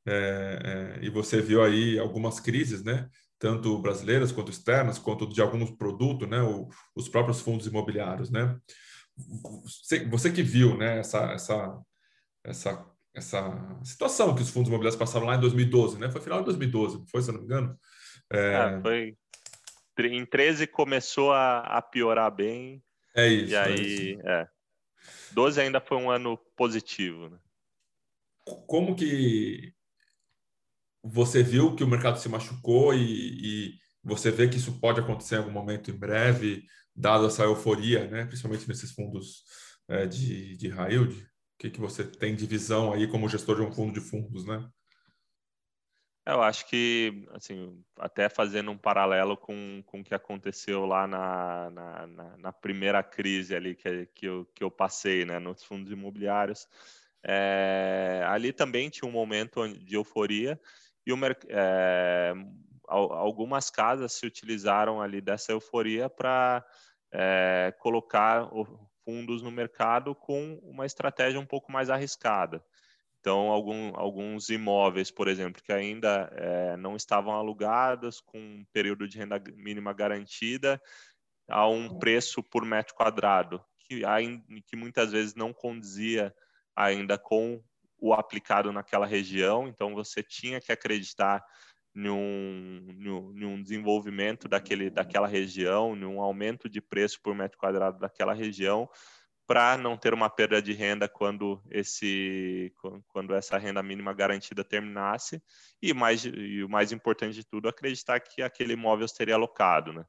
É, é, e você viu aí algumas crises, né? Tanto brasileiras quanto externas, quanto de alguns produtos, né, o, os próprios fundos imobiliários, né? Você, você, que viu, né, essa, essa, essa, essa situação que os fundos imobiliários passaram lá em 2012, né? Foi final de 2012, foi, se eu não me engano? É... É, foi. Em 13 começou a, a, piorar bem. É isso. E aí, é. 12 ainda foi um ano positivo, né? Como que você viu que o mercado se machucou e, e, você vê que isso pode acontecer em algum momento em breve, dada essa euforia, né? principalmente nesses fundos é, de, de high yield? O que, que você tem de visão aí como gestor de um fundo de fundos, né? Eu acho que, assim, até fazendo um paralelo com, com o que aconteceu lá na, na, na, na primeira crise ali que, que, eu, que eu passei, né, nos fundos imobiliários, é, ali também tinha um momento de euforia e o, é, algumas casas se utilizaram ali dessa euforia para é, colocar fundos no mercado com uma estratégia um pouco mais arriscada. Então, algum, alguns imóveis, por exemplo, que ainda é, não estavam alugados, com um período de renda mínima garantida, a um preço por metro quadrado, que, que muitas vezes não condizia ainda com o aplicado naquela região, então você tinha que acreditar num, desenvolvimento daquele, daquela região, num aumento de preço por metro quadrado daquela região, para não ter uma perda de renda quando esse quando essa renda mínima garantida terminasse. E mais e o mais importante de tudo acreditar que aquele imóvel seria alocado né?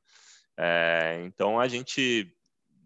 É, então a gente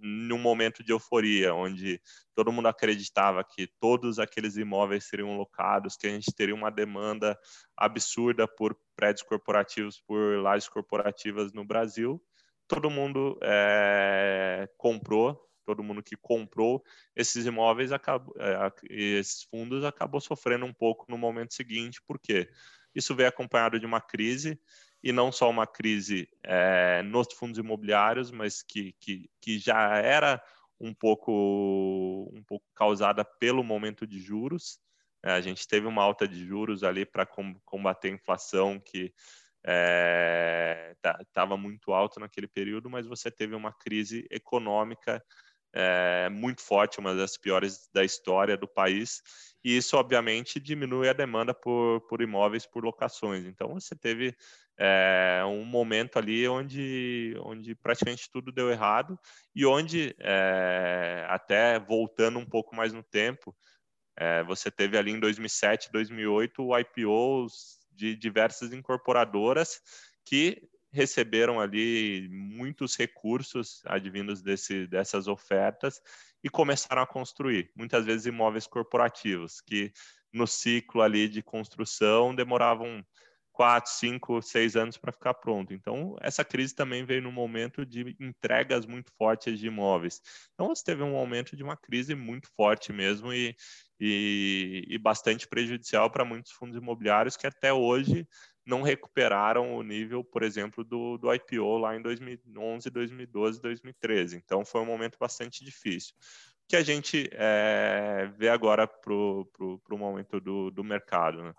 num momento de euforia onde todo mundo acreditava que todos aqueles imóveis seriam locados que a gente teria uma demanda absurda por prédios corporativos por lajes corporativas no Brasil. Todo mundo é, comprou todo mundo que comprou esses imóveis, acabou, é, esses fundos, acabou sofrendo um pouco no momento seguinte, porque isso veio acompanhado de uma crise, e não só uma crise é, nos fundos imobiliários, mas que, que, que já era um pouco, um pouco causada pelo momento de juros. É, a gente teve uma alta de juros ali para combater a inflação que estava é, muito alto naquele período, mas você teve uma crise econômica é, muito forte, uma das piores da história do país, e isso obviamente diminui a demanda por, por imóveis, por locações. Então você teve é, um momento ali onde, onde praticamente tudo deu errado e onde, é, até voltando um pouco mais no tempo, é, você teve ali em 2007, 2008, o IPOs de diversas incorporadoras que receberam ali muitos recursos advindos desse, dessas ofertas e começaram a construir, muitas vezes imóveis corporativos, que no ciclo ali de construção demoravam quatro, cinco, seis anos para ficar pronto. Então, essa crise também veio no momento de entregas muito fortes de imóveis. Então, você teve um aumento de uma crise muito forte mesmo e, e, e bastante prejudicial para muitos fundos imobiliários que até hoje não recuperaram o nível, por exemplo, do, do IPO lá em 2011, 2012, 2013. Então, foi um momento bastante difícil. Que a gente é, vê agora para o momento do, do mercado? Né?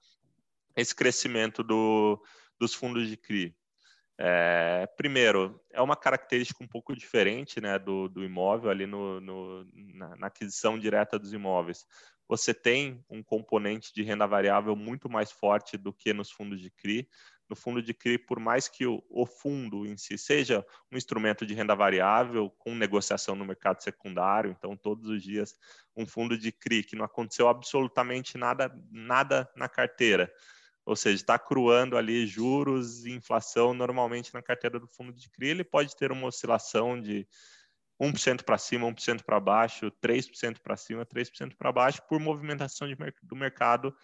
Esse crescimento do, dos fundos de CRI. É, primeiro, é uma característica um pouco diferente né, do, do imóvel ali no, no na, na aquisição direta dos imóveis você tem um componente de renda variável muito mais forte do que nos fundos de CRI. No fundo de CRI, por mais que o, o fundo em si seja um instrumento de renda variável com negociação no mercado secundário, então todos os dias um fundo de CRI que não aconteceu absolutamente nada, nada na carteira, ou seja, está cruando ali juros e inflação normalmente na carteira do fundo de CRI, ele pode ter uma oscilação de 1% para cima, 1% para baixo, 3% para cima, 3% para baixo, por movimentação de, do mercado,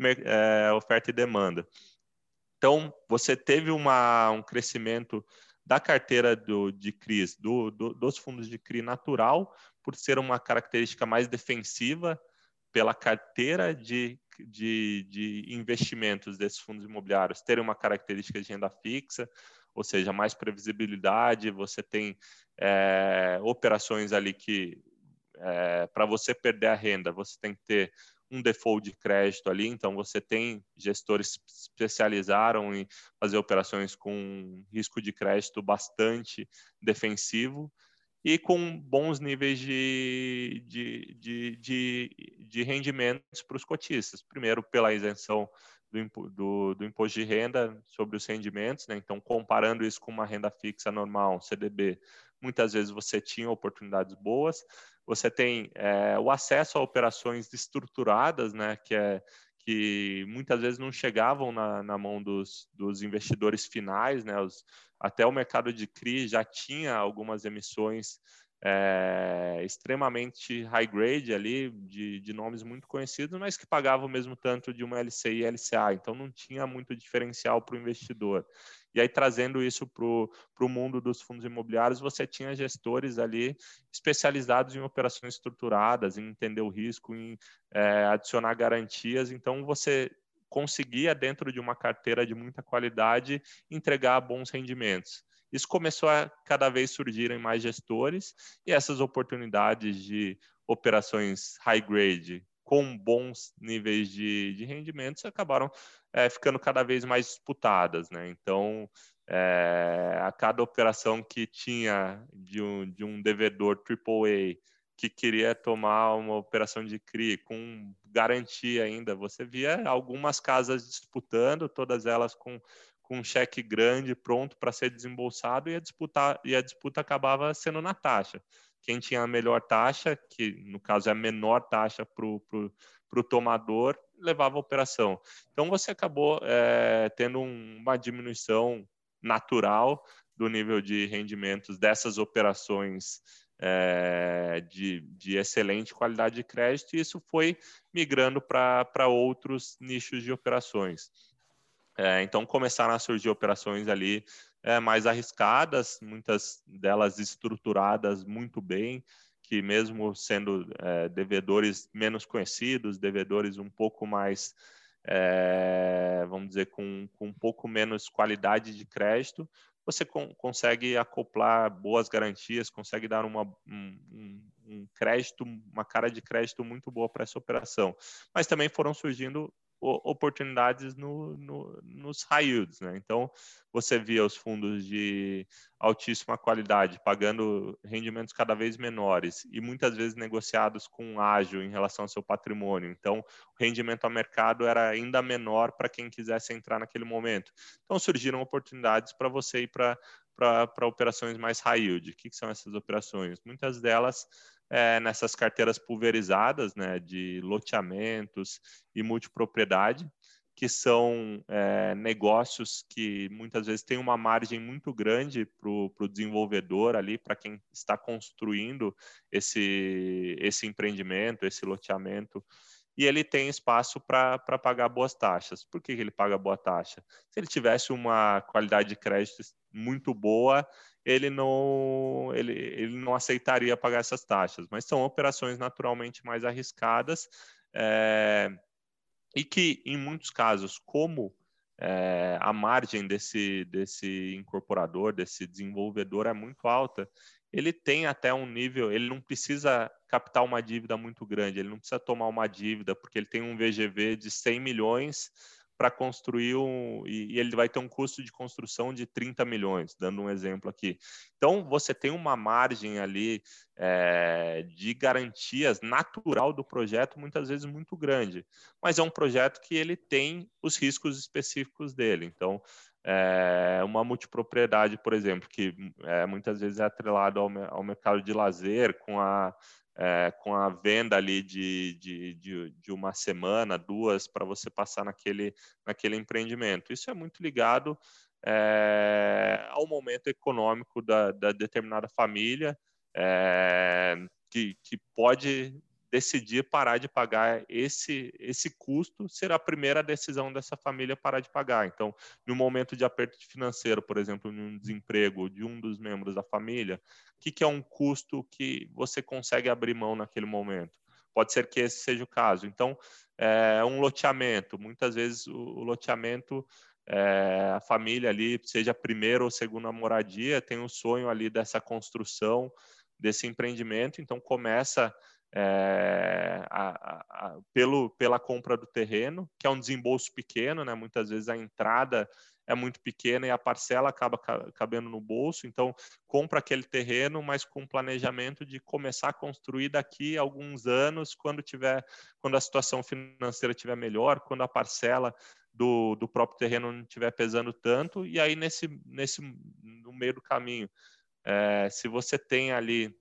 é, oferta e demanda. Então, você teve uma, um crescimento da carteira do, de CRIs, do, do, dos fundos de CRI natural, por ser uma característica mais defensiva pela carteira de, de, de investimentos desses fundos imobiliários, terem uma característica de renda fixa, ou seja, mais previsibilidade, você tem é, operações ali que, é, para você perder a renda, você tem que ter um default de crédito ali, então você tem gestores que especializaram em fazer operações com risco de crédito bastante defensivo e com bons níveis de, de, de, de, de rendimentos para os cotistas. Primeiro, pela isenção do, do, do, imposto de renda sobre os rendimentos, né? então comparando isso com uma renda fixa normal, CDB, muitas vezes você tinha oportunidades boas, você tem é, o acesso a operações estruturadas, né? que, é, que muitas vezes não chegavam na, na mão dos, dos, investidores finais, né? Os, até o mercado de CRI já tinha algumas emissões é, extremamente high grade ali, de, de, nomes muito conhecidos, mas que pagavam o mesmo tanto de uma LCI e LCA, então não tinha muito diferencial para o investidor. E aí, trazendo isso para o mundo dos fundos imobiliários, você tinha gestores ali especializados em operações estruturadas, em entender o risco, em é, adicionar garantias. Então, você conseguia, dentro de uma carteira de muita qualidade, entregar bons rendimentos. Isso começou a cada vez surgirem mais gestores e essas oportunidades de operações high grade com bons níveis de, de rendimentos acabaram é, ficando cada vez mais disputadas. Né? Então, é, a cada operação que tinha de um, de um devedor AAA que queria tomar uma operação de CRI com garantia ainda, você via algumas casas disputando, todas elas com, com um cheque grande pronto para ser desembolsado e a, disputa, e a disputa acabava sendo na taxa quem tinha a melhor taxa, que no caso é a menor taxa para o tomador, levava a operação. Então você acabou é, tendo um, uma diminuição natural do nível de rendimentos dessas operações é, de, de, excelente qualidade de crédito, e isso foi migrando para outros nichos de operações. É, então começaram a surgir operações ali é, mais arriscadas, muitas delas estruturadas muito bem, que mesmo sendo é, devedores menos conhecidos, devedores um pouco mais, é, vamos dizer, com, com, um pouco menos qualidade de crédito, você com, consegue acoplar boas garantias, consegue dar uma, um, um crédito, uma cara de crédito muito boa para essa operação. Mas também foram surgindo oportunidades no, no, nos high yields, né? Então, você via os fundos de altíssima qualidade pagando rendimentos cada vez menores e muitas vezes negociados com ágil em relação ao seu patrimônio. Então, o rendimento ao mercado era ainda menor para quem quisesse entrar naquele momento. Então, surgiram oportunidades para você ir para para operações mais high yield. O que, que são essas operações? Muitas delas é, nessas carteiras pulverizadas, né, de loteamentos e multipropriedade, que são é, negócios que muitas vezes têm uma margem muito grande para o desenvolvedor ali, para quem está construindo esse, esse empreendimento, esse loteamento, e ele tem espaço para pagar boas taxas. Por que ele paga boa taxa? Se ele tivesse uma qualidade de crédito muito boa, ele não, ele, ele não aceitaria pagar essas taxas. Mas são operações naturalmente mais arriscadas é, e que, em muitos casos, como é, a margem desse, desse incorporador, desse desenvolvedor é muito alta, ele tem até um nível, ele não precisa captar uma dívida muito grande, ele não precisa tomar uma dívida, porque ele tem um VGV de 100 milhões para construir um. E, ele vai ter um custo de construção de 30 milhões, dando um exemplo aqui. Então, você tem uma margem ali é, de garantias natural do projeto, muitas vezes muito grande. Mas é um projeto que ele tem os riscos específicos dele. Então, é, uma multipropriedade, por exemplo, que é, muitas vezes é atrelado ao, ao mercado de lazer, com a é, com a venda ali de, de, de, de uma semana, duas, para você passar naquele, naquele empreendimento. Isso é muito ligado é, ao momento econômico da, da determinada família, é, que, que pode decidir parar de pagar esse, esse custo, será a primeira decisão dessa família parar de pagar. Então, no momento de aperto financeiro, por exemplo, em um desemprego de um dos membros da família, o que, que é um custo que você consegue abrir mão naquele momento? Pode ser que esse seja o caso. Então, é um loteamento. Muitas vezes o, o loteamento é, a família ali, seja a primeira ou segunda moradia, tem o um sonho ali dessa construção, desse empreendimento, então começa é, a, a, pelo, pela compra do terreno, que é um desembolso pequeno, né? muitas vezes a entrada é muito pequena e a parcela acaba cabendo no bolso, então compra aquele terreno, mas com planejamento de começar a construir daqui a alguns anos, quando tiver, quando a situação financeira estiver melhor, quando a parcela do, do próprio terreno não estiver pesando tanto, e aí nesse, nesse no meio do caminho, é, se você tem ali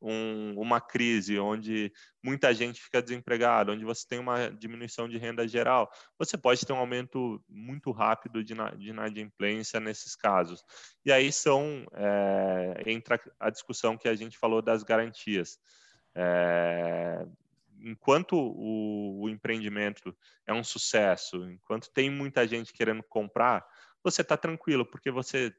um, uma crise onde muita gente fica desempregada, onde você tem uma diminuição de renda geral, você pode ter um aumento muito rápido de, de inadimplência nesses casos. E aí são é, entra a discussão que a gente falou das garantias. É, enquanto o, o, empreendimento é um sucesso, enquanto tem muita gente querendo comprar, você está tranquilo, porque você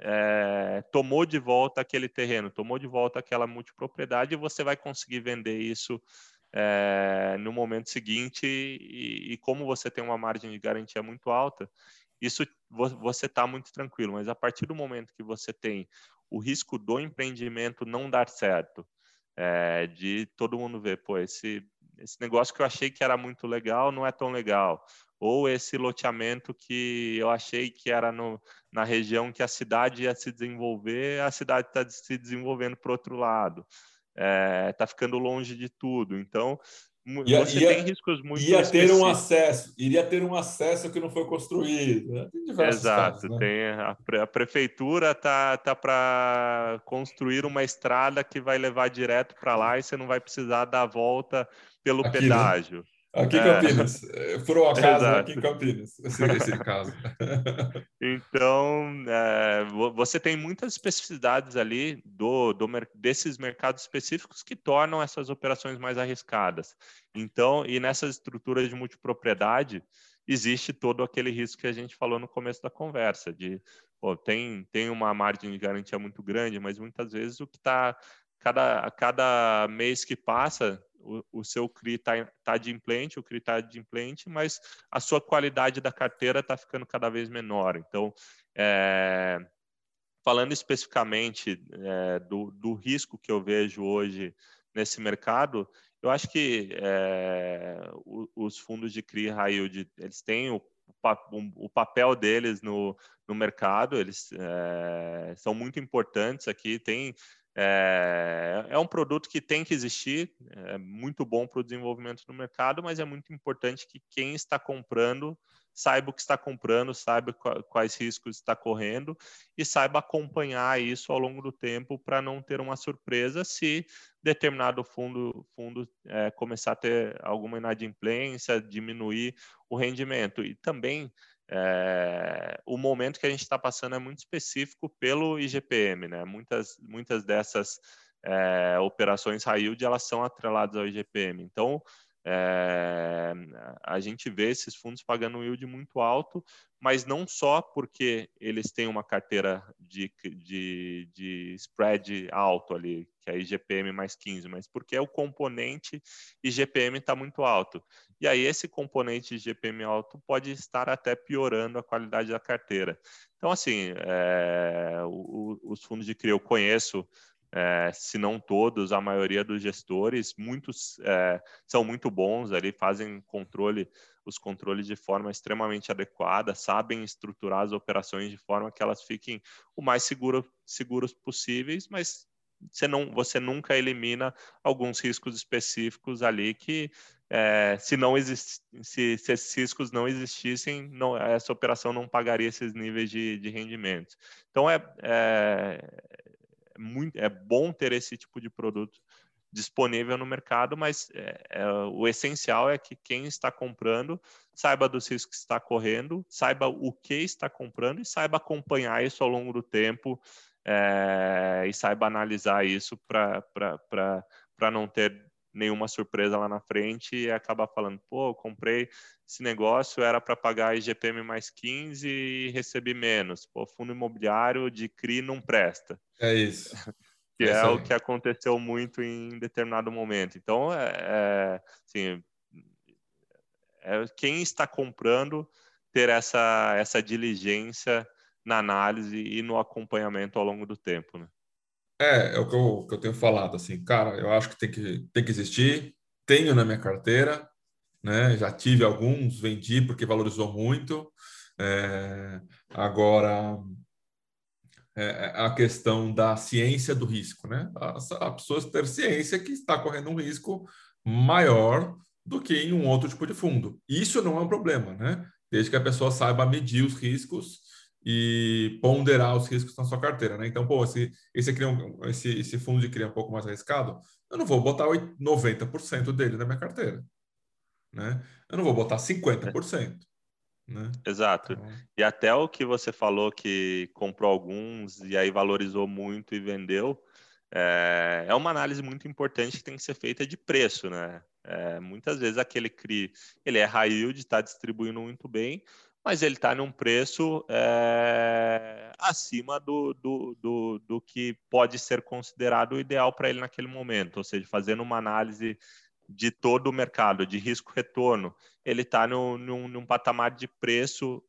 é, tomou de volta aquele terreno, tomou de volta aquela multipropriedade e você vai conseguir vender isso é, no momento seguinte e, e, como você tem uma margem de garantia muito alta, isso você está muito tranquilo. Mas a partir do momento que você tem o risco do empreendimento não dar certo, é, de todo mundo ver, pô, esse, esse negócio que eu achei que era muito legal não é tão legal ou esse loteamento que eu achei que era no, na região que a cidade ia se desenvolver, a cidade está se desenvolvendo para outro lado, está é, tá ficando longe de tudo. Então, ia, você ia, tem riscos muito ia ter um acesso iria ter um acesso que não foi construído né? exato casos, né? tem a, a prefeitura tá tá para construir uma estrada que vai levar direto para lá e você não vai precisar dar a volta pelo Aqui, né? pedágio né? Aqui em é. Campinas. É. (laughs) Por um acaso, aqui em Campinas, esse, esse caso. (laughs) então, é, você tem muitas especificidades ali do, do, desses mercados específicos que tornam essas operações mais arriscadas. Então, e nessas estruturas de multipropriedade, existe todo aquele risco que a gente falou no começo da conversa, de pô, tem, tem uma margem de garantia muito grande, mas muitas vezes o que está cada, cada mês que passa o, o seu CRI está tá de implante, o CRI está de implante, mas a sua qualidade da carteira está ficando cada vez menor. Então, é, falando especificamente é, do, do risco que eu vejo hoje nesse mercado, eu acho que é, os fundos de CRI high yield, eles têm o, o papel deles no, no mercado, eles é, são muito importantes aqui, tem é, é um produto que tem que existir, é muito bom para o desenvolvimento do mercado, mas é muito importante que quem está comprando saiba o que está comprando, saiba quais riscos está correndo e saiba acompanhar isso ao longo do tempo para não ter uma surpresa se determinado fundo, fundo é, começar a ter alguma inadimplência, diminuir o rendimento. E também é, o momento que a gente está passando é muito específico pelo IGPM, né? Muitas, muitas dessas é, operações high yield, elas são atreladas ao IGPM. Então, é, a gente vê esses fundos pagando um yield muito alto, mas não só porque eles têm uma carteira de, de, de spread alto ali, que é IGPM mais 15, mas porque o componente IGPM está muito alto. E aí esse componente IGPM alto pode estar até piorando a qualidade da carteira. Então, assim, é, o, os fundos de CRI eu conheço é, se não todos, a maioria dos gestores, muitos é, são muito bons ali, fazem controle, os controles de forma extremamente adequada, sabem estruturar as operações de forma que elas fiquem o mais seguro, seguros possíveis, mas você, não, você nunca elimina alguns riscos específicos ali que é, se não se, se, esses riscos não existissem, não, essa operação não pagaria esses níveis de, de rendimento. Então é, é, muito, é bom ter esse tipo de produto disponível no mercado, mas é, é, o essencial é que quem está comprando saiba dos riscos que está correndo, saiba o que está comprando e saiba acompanhar isso ao longo do tempo é, e saiba analisar isso para não ter nenhuma surpresa lá na frente e acabar falando, pô, comprei esse negócio, era para pagar IGPM mais 15 e recebi menos. Pô, fundo imobiliário de CRI não presta. É isso. (laughs) que é, é o que aconteceu muito em determinado momento. Então, é, é, assim, é quem está comprando ter essa, essa diligência na análise e no acompanhamento ao longo do tempo, né? É, é o que eu, que eu tenho falado, assim, cara, eu acho que tem que, tem que existir, tenho na minha carteira, né? Já tive alguns, vendi porque valorizou muito. É, agora, é, é a questão da ciência do risco, né? As pessoas ter ciência que está correndo um risco maior do que em um outro tipo de fundo. Isso não é um problema, né? Desde que a pessoa saiba medir os riscos e ponderar os riscos na sua carteira, né? Então, pô, esse, esse, esse, esse fundo de CRI é um pouco mais arriscado, eu não vou botar 90% dele na minha carteira, né? Eu não vou botar 50%. Né? Exato. Então... E até o que você falou que comprou alguns e aí valorizou muito e vendeu, é, é uma análise muito importante que tem que ser feita de preço, né? É, muitas vezes aquele CRI, ele é high yield, está distribuindo muito bem, mas ele está num preço é, acima do, do, do, do, que pode ser considerado ideal para ele naquele momento, ou seja, fazendo uma análise de todo o mercado, de risco-retorno, ele está num, num patamar de preço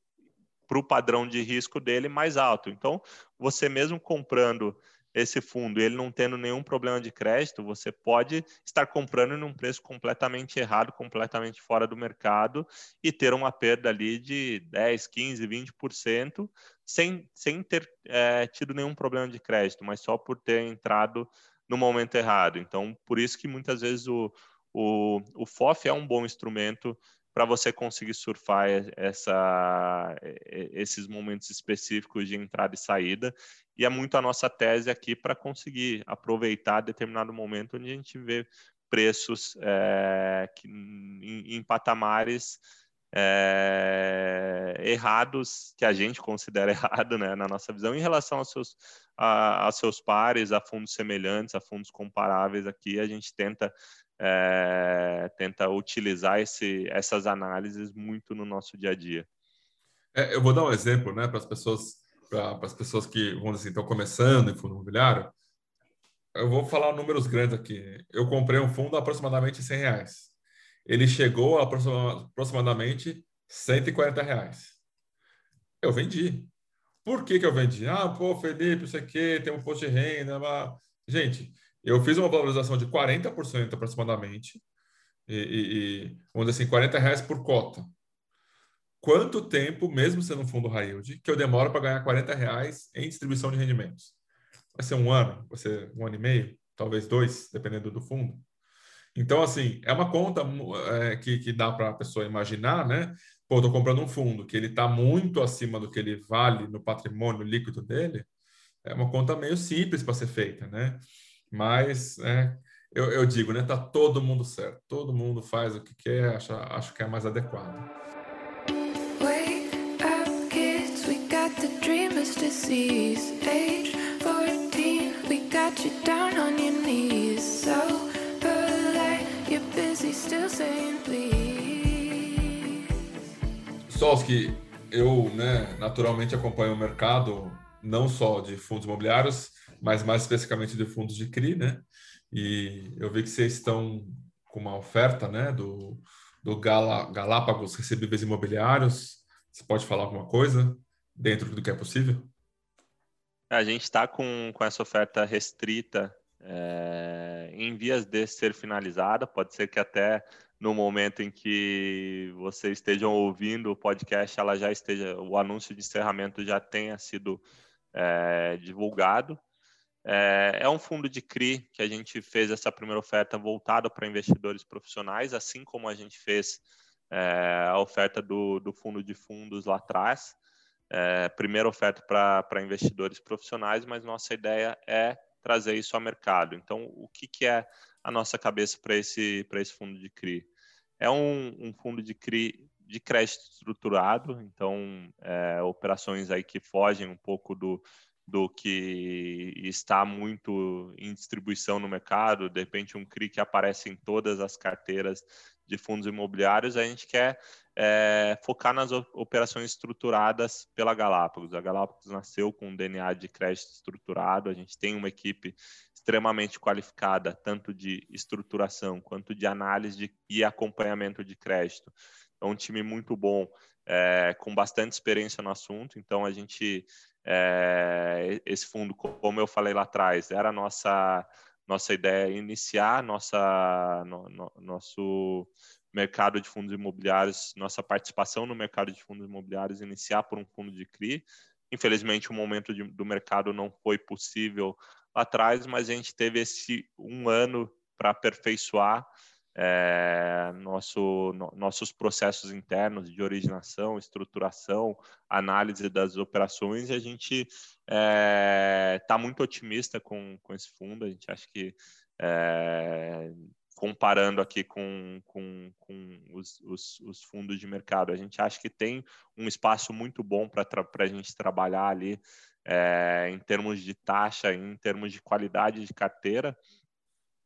para o padrão de risco dele mais alto. Então, você mesmo comprando esse fundo e ele não tendo nenhum problema de crédito, você pode estar comprando num preço completamente errado, completamente fora do mercado e ter uma perda ali de 10, 15, 20% sem, sem ter é, tido nenhum problema de crédito, mas só por ter entrado no momento errado. Então, por isso que muitas vezes o, o, o FOF é um bom instrumento para você conseguir surfar essa, esses momentos específicos de entrada e saída. E é muito a nossa tese aqui para conseguir aproveitar determinado momento onde a gente vê preços é, que, em, em patamares é, errados que a gente considera (laughs) errado, né, na nossa visão, em relação aos seus, a, seus pares, a fundos semelhantes, a fundos comparáveis. Aqui a gente tenta é, tenta utilizar esse, essas análises muito no nosso dia a dia. É, eu vou dar um exemplo, né, para as pessoas, para as pessoas que vamos dizer, estão começando em fundo imobiliário. Eu vou falar números grandes aqui. Eu comprei um fundo a aproximadamente 100 reais. Ele chegou a aproximadamente 140 reais. Eu vendi. Por que, que eu vendi? Ah, pô, Felipe, isso aqui tem um posto de renda. Mas... Gente, eu fiz uma valorização de 40% aproximadamente, e, e, e, vamos dizer assim, 40 reais por cota. Quanto tempo, mesmo sendo um fundo high yield, que eu demoro para ganhar 40 reais em distribuição de rendimentos? Vai ser um ano? Vai ser um ano e meio? Talvez dois, dependendo do fundo. Então, assim, é uma conta é, que, que dá para a pessoa imaginar, né? Pô, estou comprando um fundo que ele está muito acima do que ele vale no patrimônio líquido dele. É uma conta meio simples para ser feita, né? Mas é, eu, eu, digo, né? Tá todo mundo certo. Todo mundo faz o que quer, acha, acho que é mais adequado. Disease. Age 14, we got you down on your knees. So polite, you're busy still saying please. Solski, eu, né, naturalmente acompanho o mercado não só de fundos imobiliários, mas mais especificamente de fundos de CRI, né? E eu vi que vocês estão com uma oferta, né, do, do Gala, Galápagos Recebíveis Imobiliários. Você pode falar alguma coisa dentro do que é possível? A gente está com, com essa oferta restrita é, em vias de ser finalizada. Pode ser que até no momento em que vocês estejam ouvindo o podcast, ela já esteja, o anúncio de encerramento já tenha sido é, divulgado. É, é, um fundo de CRI que a gente fez essa primeira oferta voltada para investidores profissionais, assim como a gente fez a oferta do, do, fundo de fundos lá atrás. É, primeira oferta para investidores profissionais, mas nossa ideia é trazer isso ao mercado. Então, o que, que é a nossa cabeça para esse, esse fundo de CRI? É um, um fundo de CRI de crédito estruturado, então é, operações aí que fogem um pouco do, do que está muito em distribuição no mercado, de repente um CRI que aparece em todas as carteiras de fundos imobiliários, a gente quer é, focar nas operações estruturadas pela Galápagos. A Galápagos nasceu com um DNA de crédito estruturado, a gente tem uma equipe extremamente qualificada, tanto de estruturação quanto de análise de, e acompanhamento de crédito. É um time muito bom, é, com bastante experiência no assunto, então a gente é, esse fundo, como eu falei lá atrás, era a nossa, nossa ideia iniciar nossa, no, no, nosso mercado de fundos imobiliários, nossa participação no mercado de fundos imobiliários iniciar por um fundo de CRI. Infelizmente, o momento de, do mercado não foi possível lá atrás, mas a gente teve esse um ano para aperfeiçoar é, nosso, no, nossos processos internos de originação, estruturação, análise das operações, e a gente está é, muito otimista com, com esse fundo. A gente acha que, é, comparando aqui com, com, com os, os, os, fundos de mercado, a gente acha que tem um espaço muito bom para a gente trabalhar ali em termos de taxa, em termos de qualidade de carteira.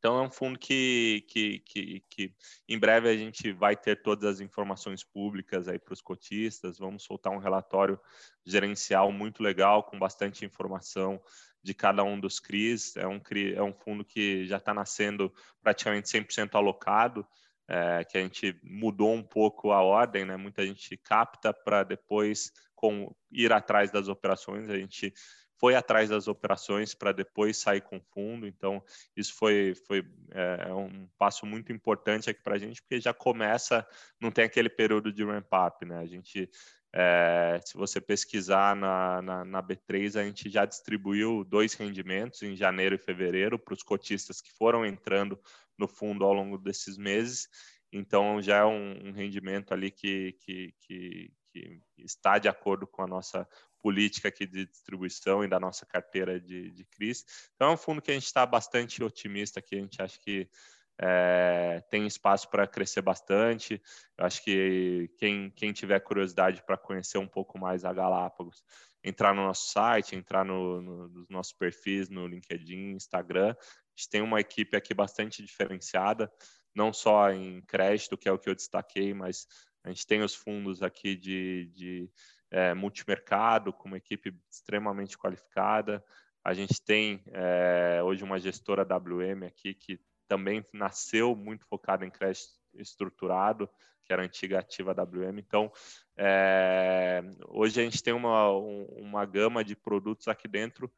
Então, é um fundo que, que, que, que, em breve a gente vai ter todas as informações públicas aí para os cotistas. Vamos soltar um relatório gerencial muito legal, com bastante informação de cada um dos CRIs. É um, CRI, é um fundo que já está nascendo praticamente 100% alocado, é, que a gente mudou um pouco a ordem, né? Muita gente capta para depois com, ir atrás das operações. A gente foi atrás das operações para depois sair com fundo. Então, isso foi, foi é, é um passo muito importante aqui para a gente, porque já começa, não tem aquele período de ramp-up, né? A gente, é, se você pesquisar na, na, na, B3, a gente já distribuiu dois rendimentos em janeiro e fevereiro para os cotistas que foram entrando no fundo ao longo desses meses. Então, já é um, um rendimento ali que, que, que, que está de acordo com a nossa política aqui de distribuição e da nossa carteira de, de CRIs. Então, é um fundo que a gente está bastante otimista aqui, a gente acha que é, tem espaço para crescer bastante. Eu acho que quem, quem tiver curiosidade para conhecer um pouco mais a Galápagos, entrar no nosso site, entrar no, no, nos nossos perfis no LinkedIn, Instagram. A gente tem uma equipe aqui bastante diferenciada, não só em crédito, que é o que eu destaquei, mas a gente tem os fundos aqui de, de é, multimercado, com uma equipe extremamente qualificada. A gente tem é, hoje uma gestora WM aqui que também nasceu muito focada em crédito estruturado, que era a antiga ativa WM. Então, é, hoje a gente tem uma, uma gama de produtos aqui dentro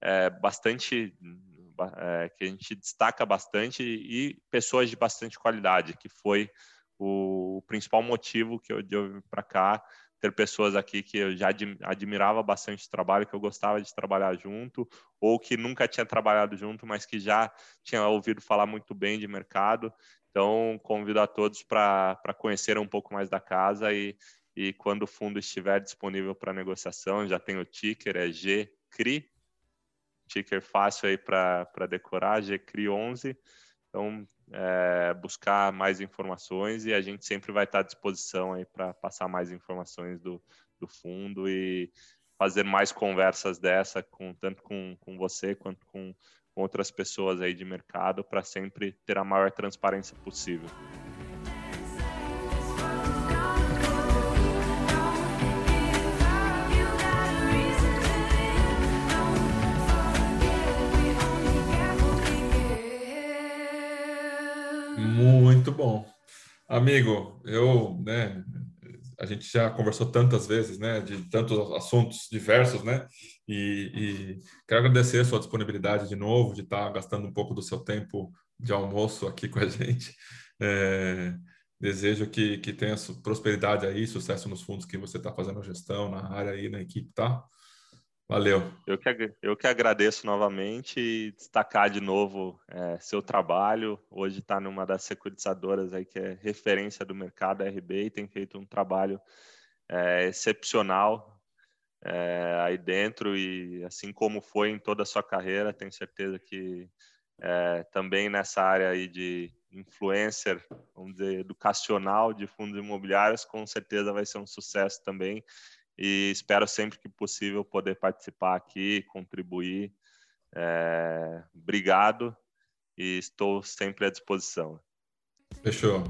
é, bastante é, que a gente destaca bastante e pessoas de bastante qualidade, que foi o, principal motivo que eu, eu vir para cá ter pessoas aqui que eu já admirava bastante o trabalho, que eu gostava de trabalhar junto, ou que nunca tinha trabalhado junto, mas que já tinha ouvido falar muito bem de mercado. Então, convido a todos para conhecer um pouco mais da casa e, e quando o fundo estiver disponível para negociação, já tem o ticker, é GCRI, ticker fácil aí para decorar, GCRI11. Então, é, buscar mais informações e a gente sempre vai estar à disposição aí para passar mais informações do, do fundo e fazer mais conversas dessa, com, tanto com, com você quanto com, outras pessoas aí de mercado, para sempre ter a maior transparência possível. Muito bom. Amigo, eu, né, a gente já conversou tantas vezes, né, de tantos assuntos diversos, né, e, e quero agradecer a sua disponibilidade de novo, de estar gastando um pouco do seu tempo de almoço aqui com a (laughs) gente. É, desejo que, que tenha prosperidade aí, sucesso nos fundos que você está fazendo gestão, na área aí, na equipe, tá? Valeu. Eu que, eu que agradeço novamente e destacar de novo é, seu trabalho. Hoje está numa das securitizadoras aí que é referência do mercado, RB, e tem feito um trabalho é, excepcional é, aí dentro e assim como foi em toda a sua carreira, tenho certeza que é, também nessa área aí de influencer, vamos dizer, educacional de fundos imobiliários, com certeza vai ser um sucesso também e espero sempre que possível poder participar aqui, contribuir. É, obrigado e estou sempre à disposição. Fechou.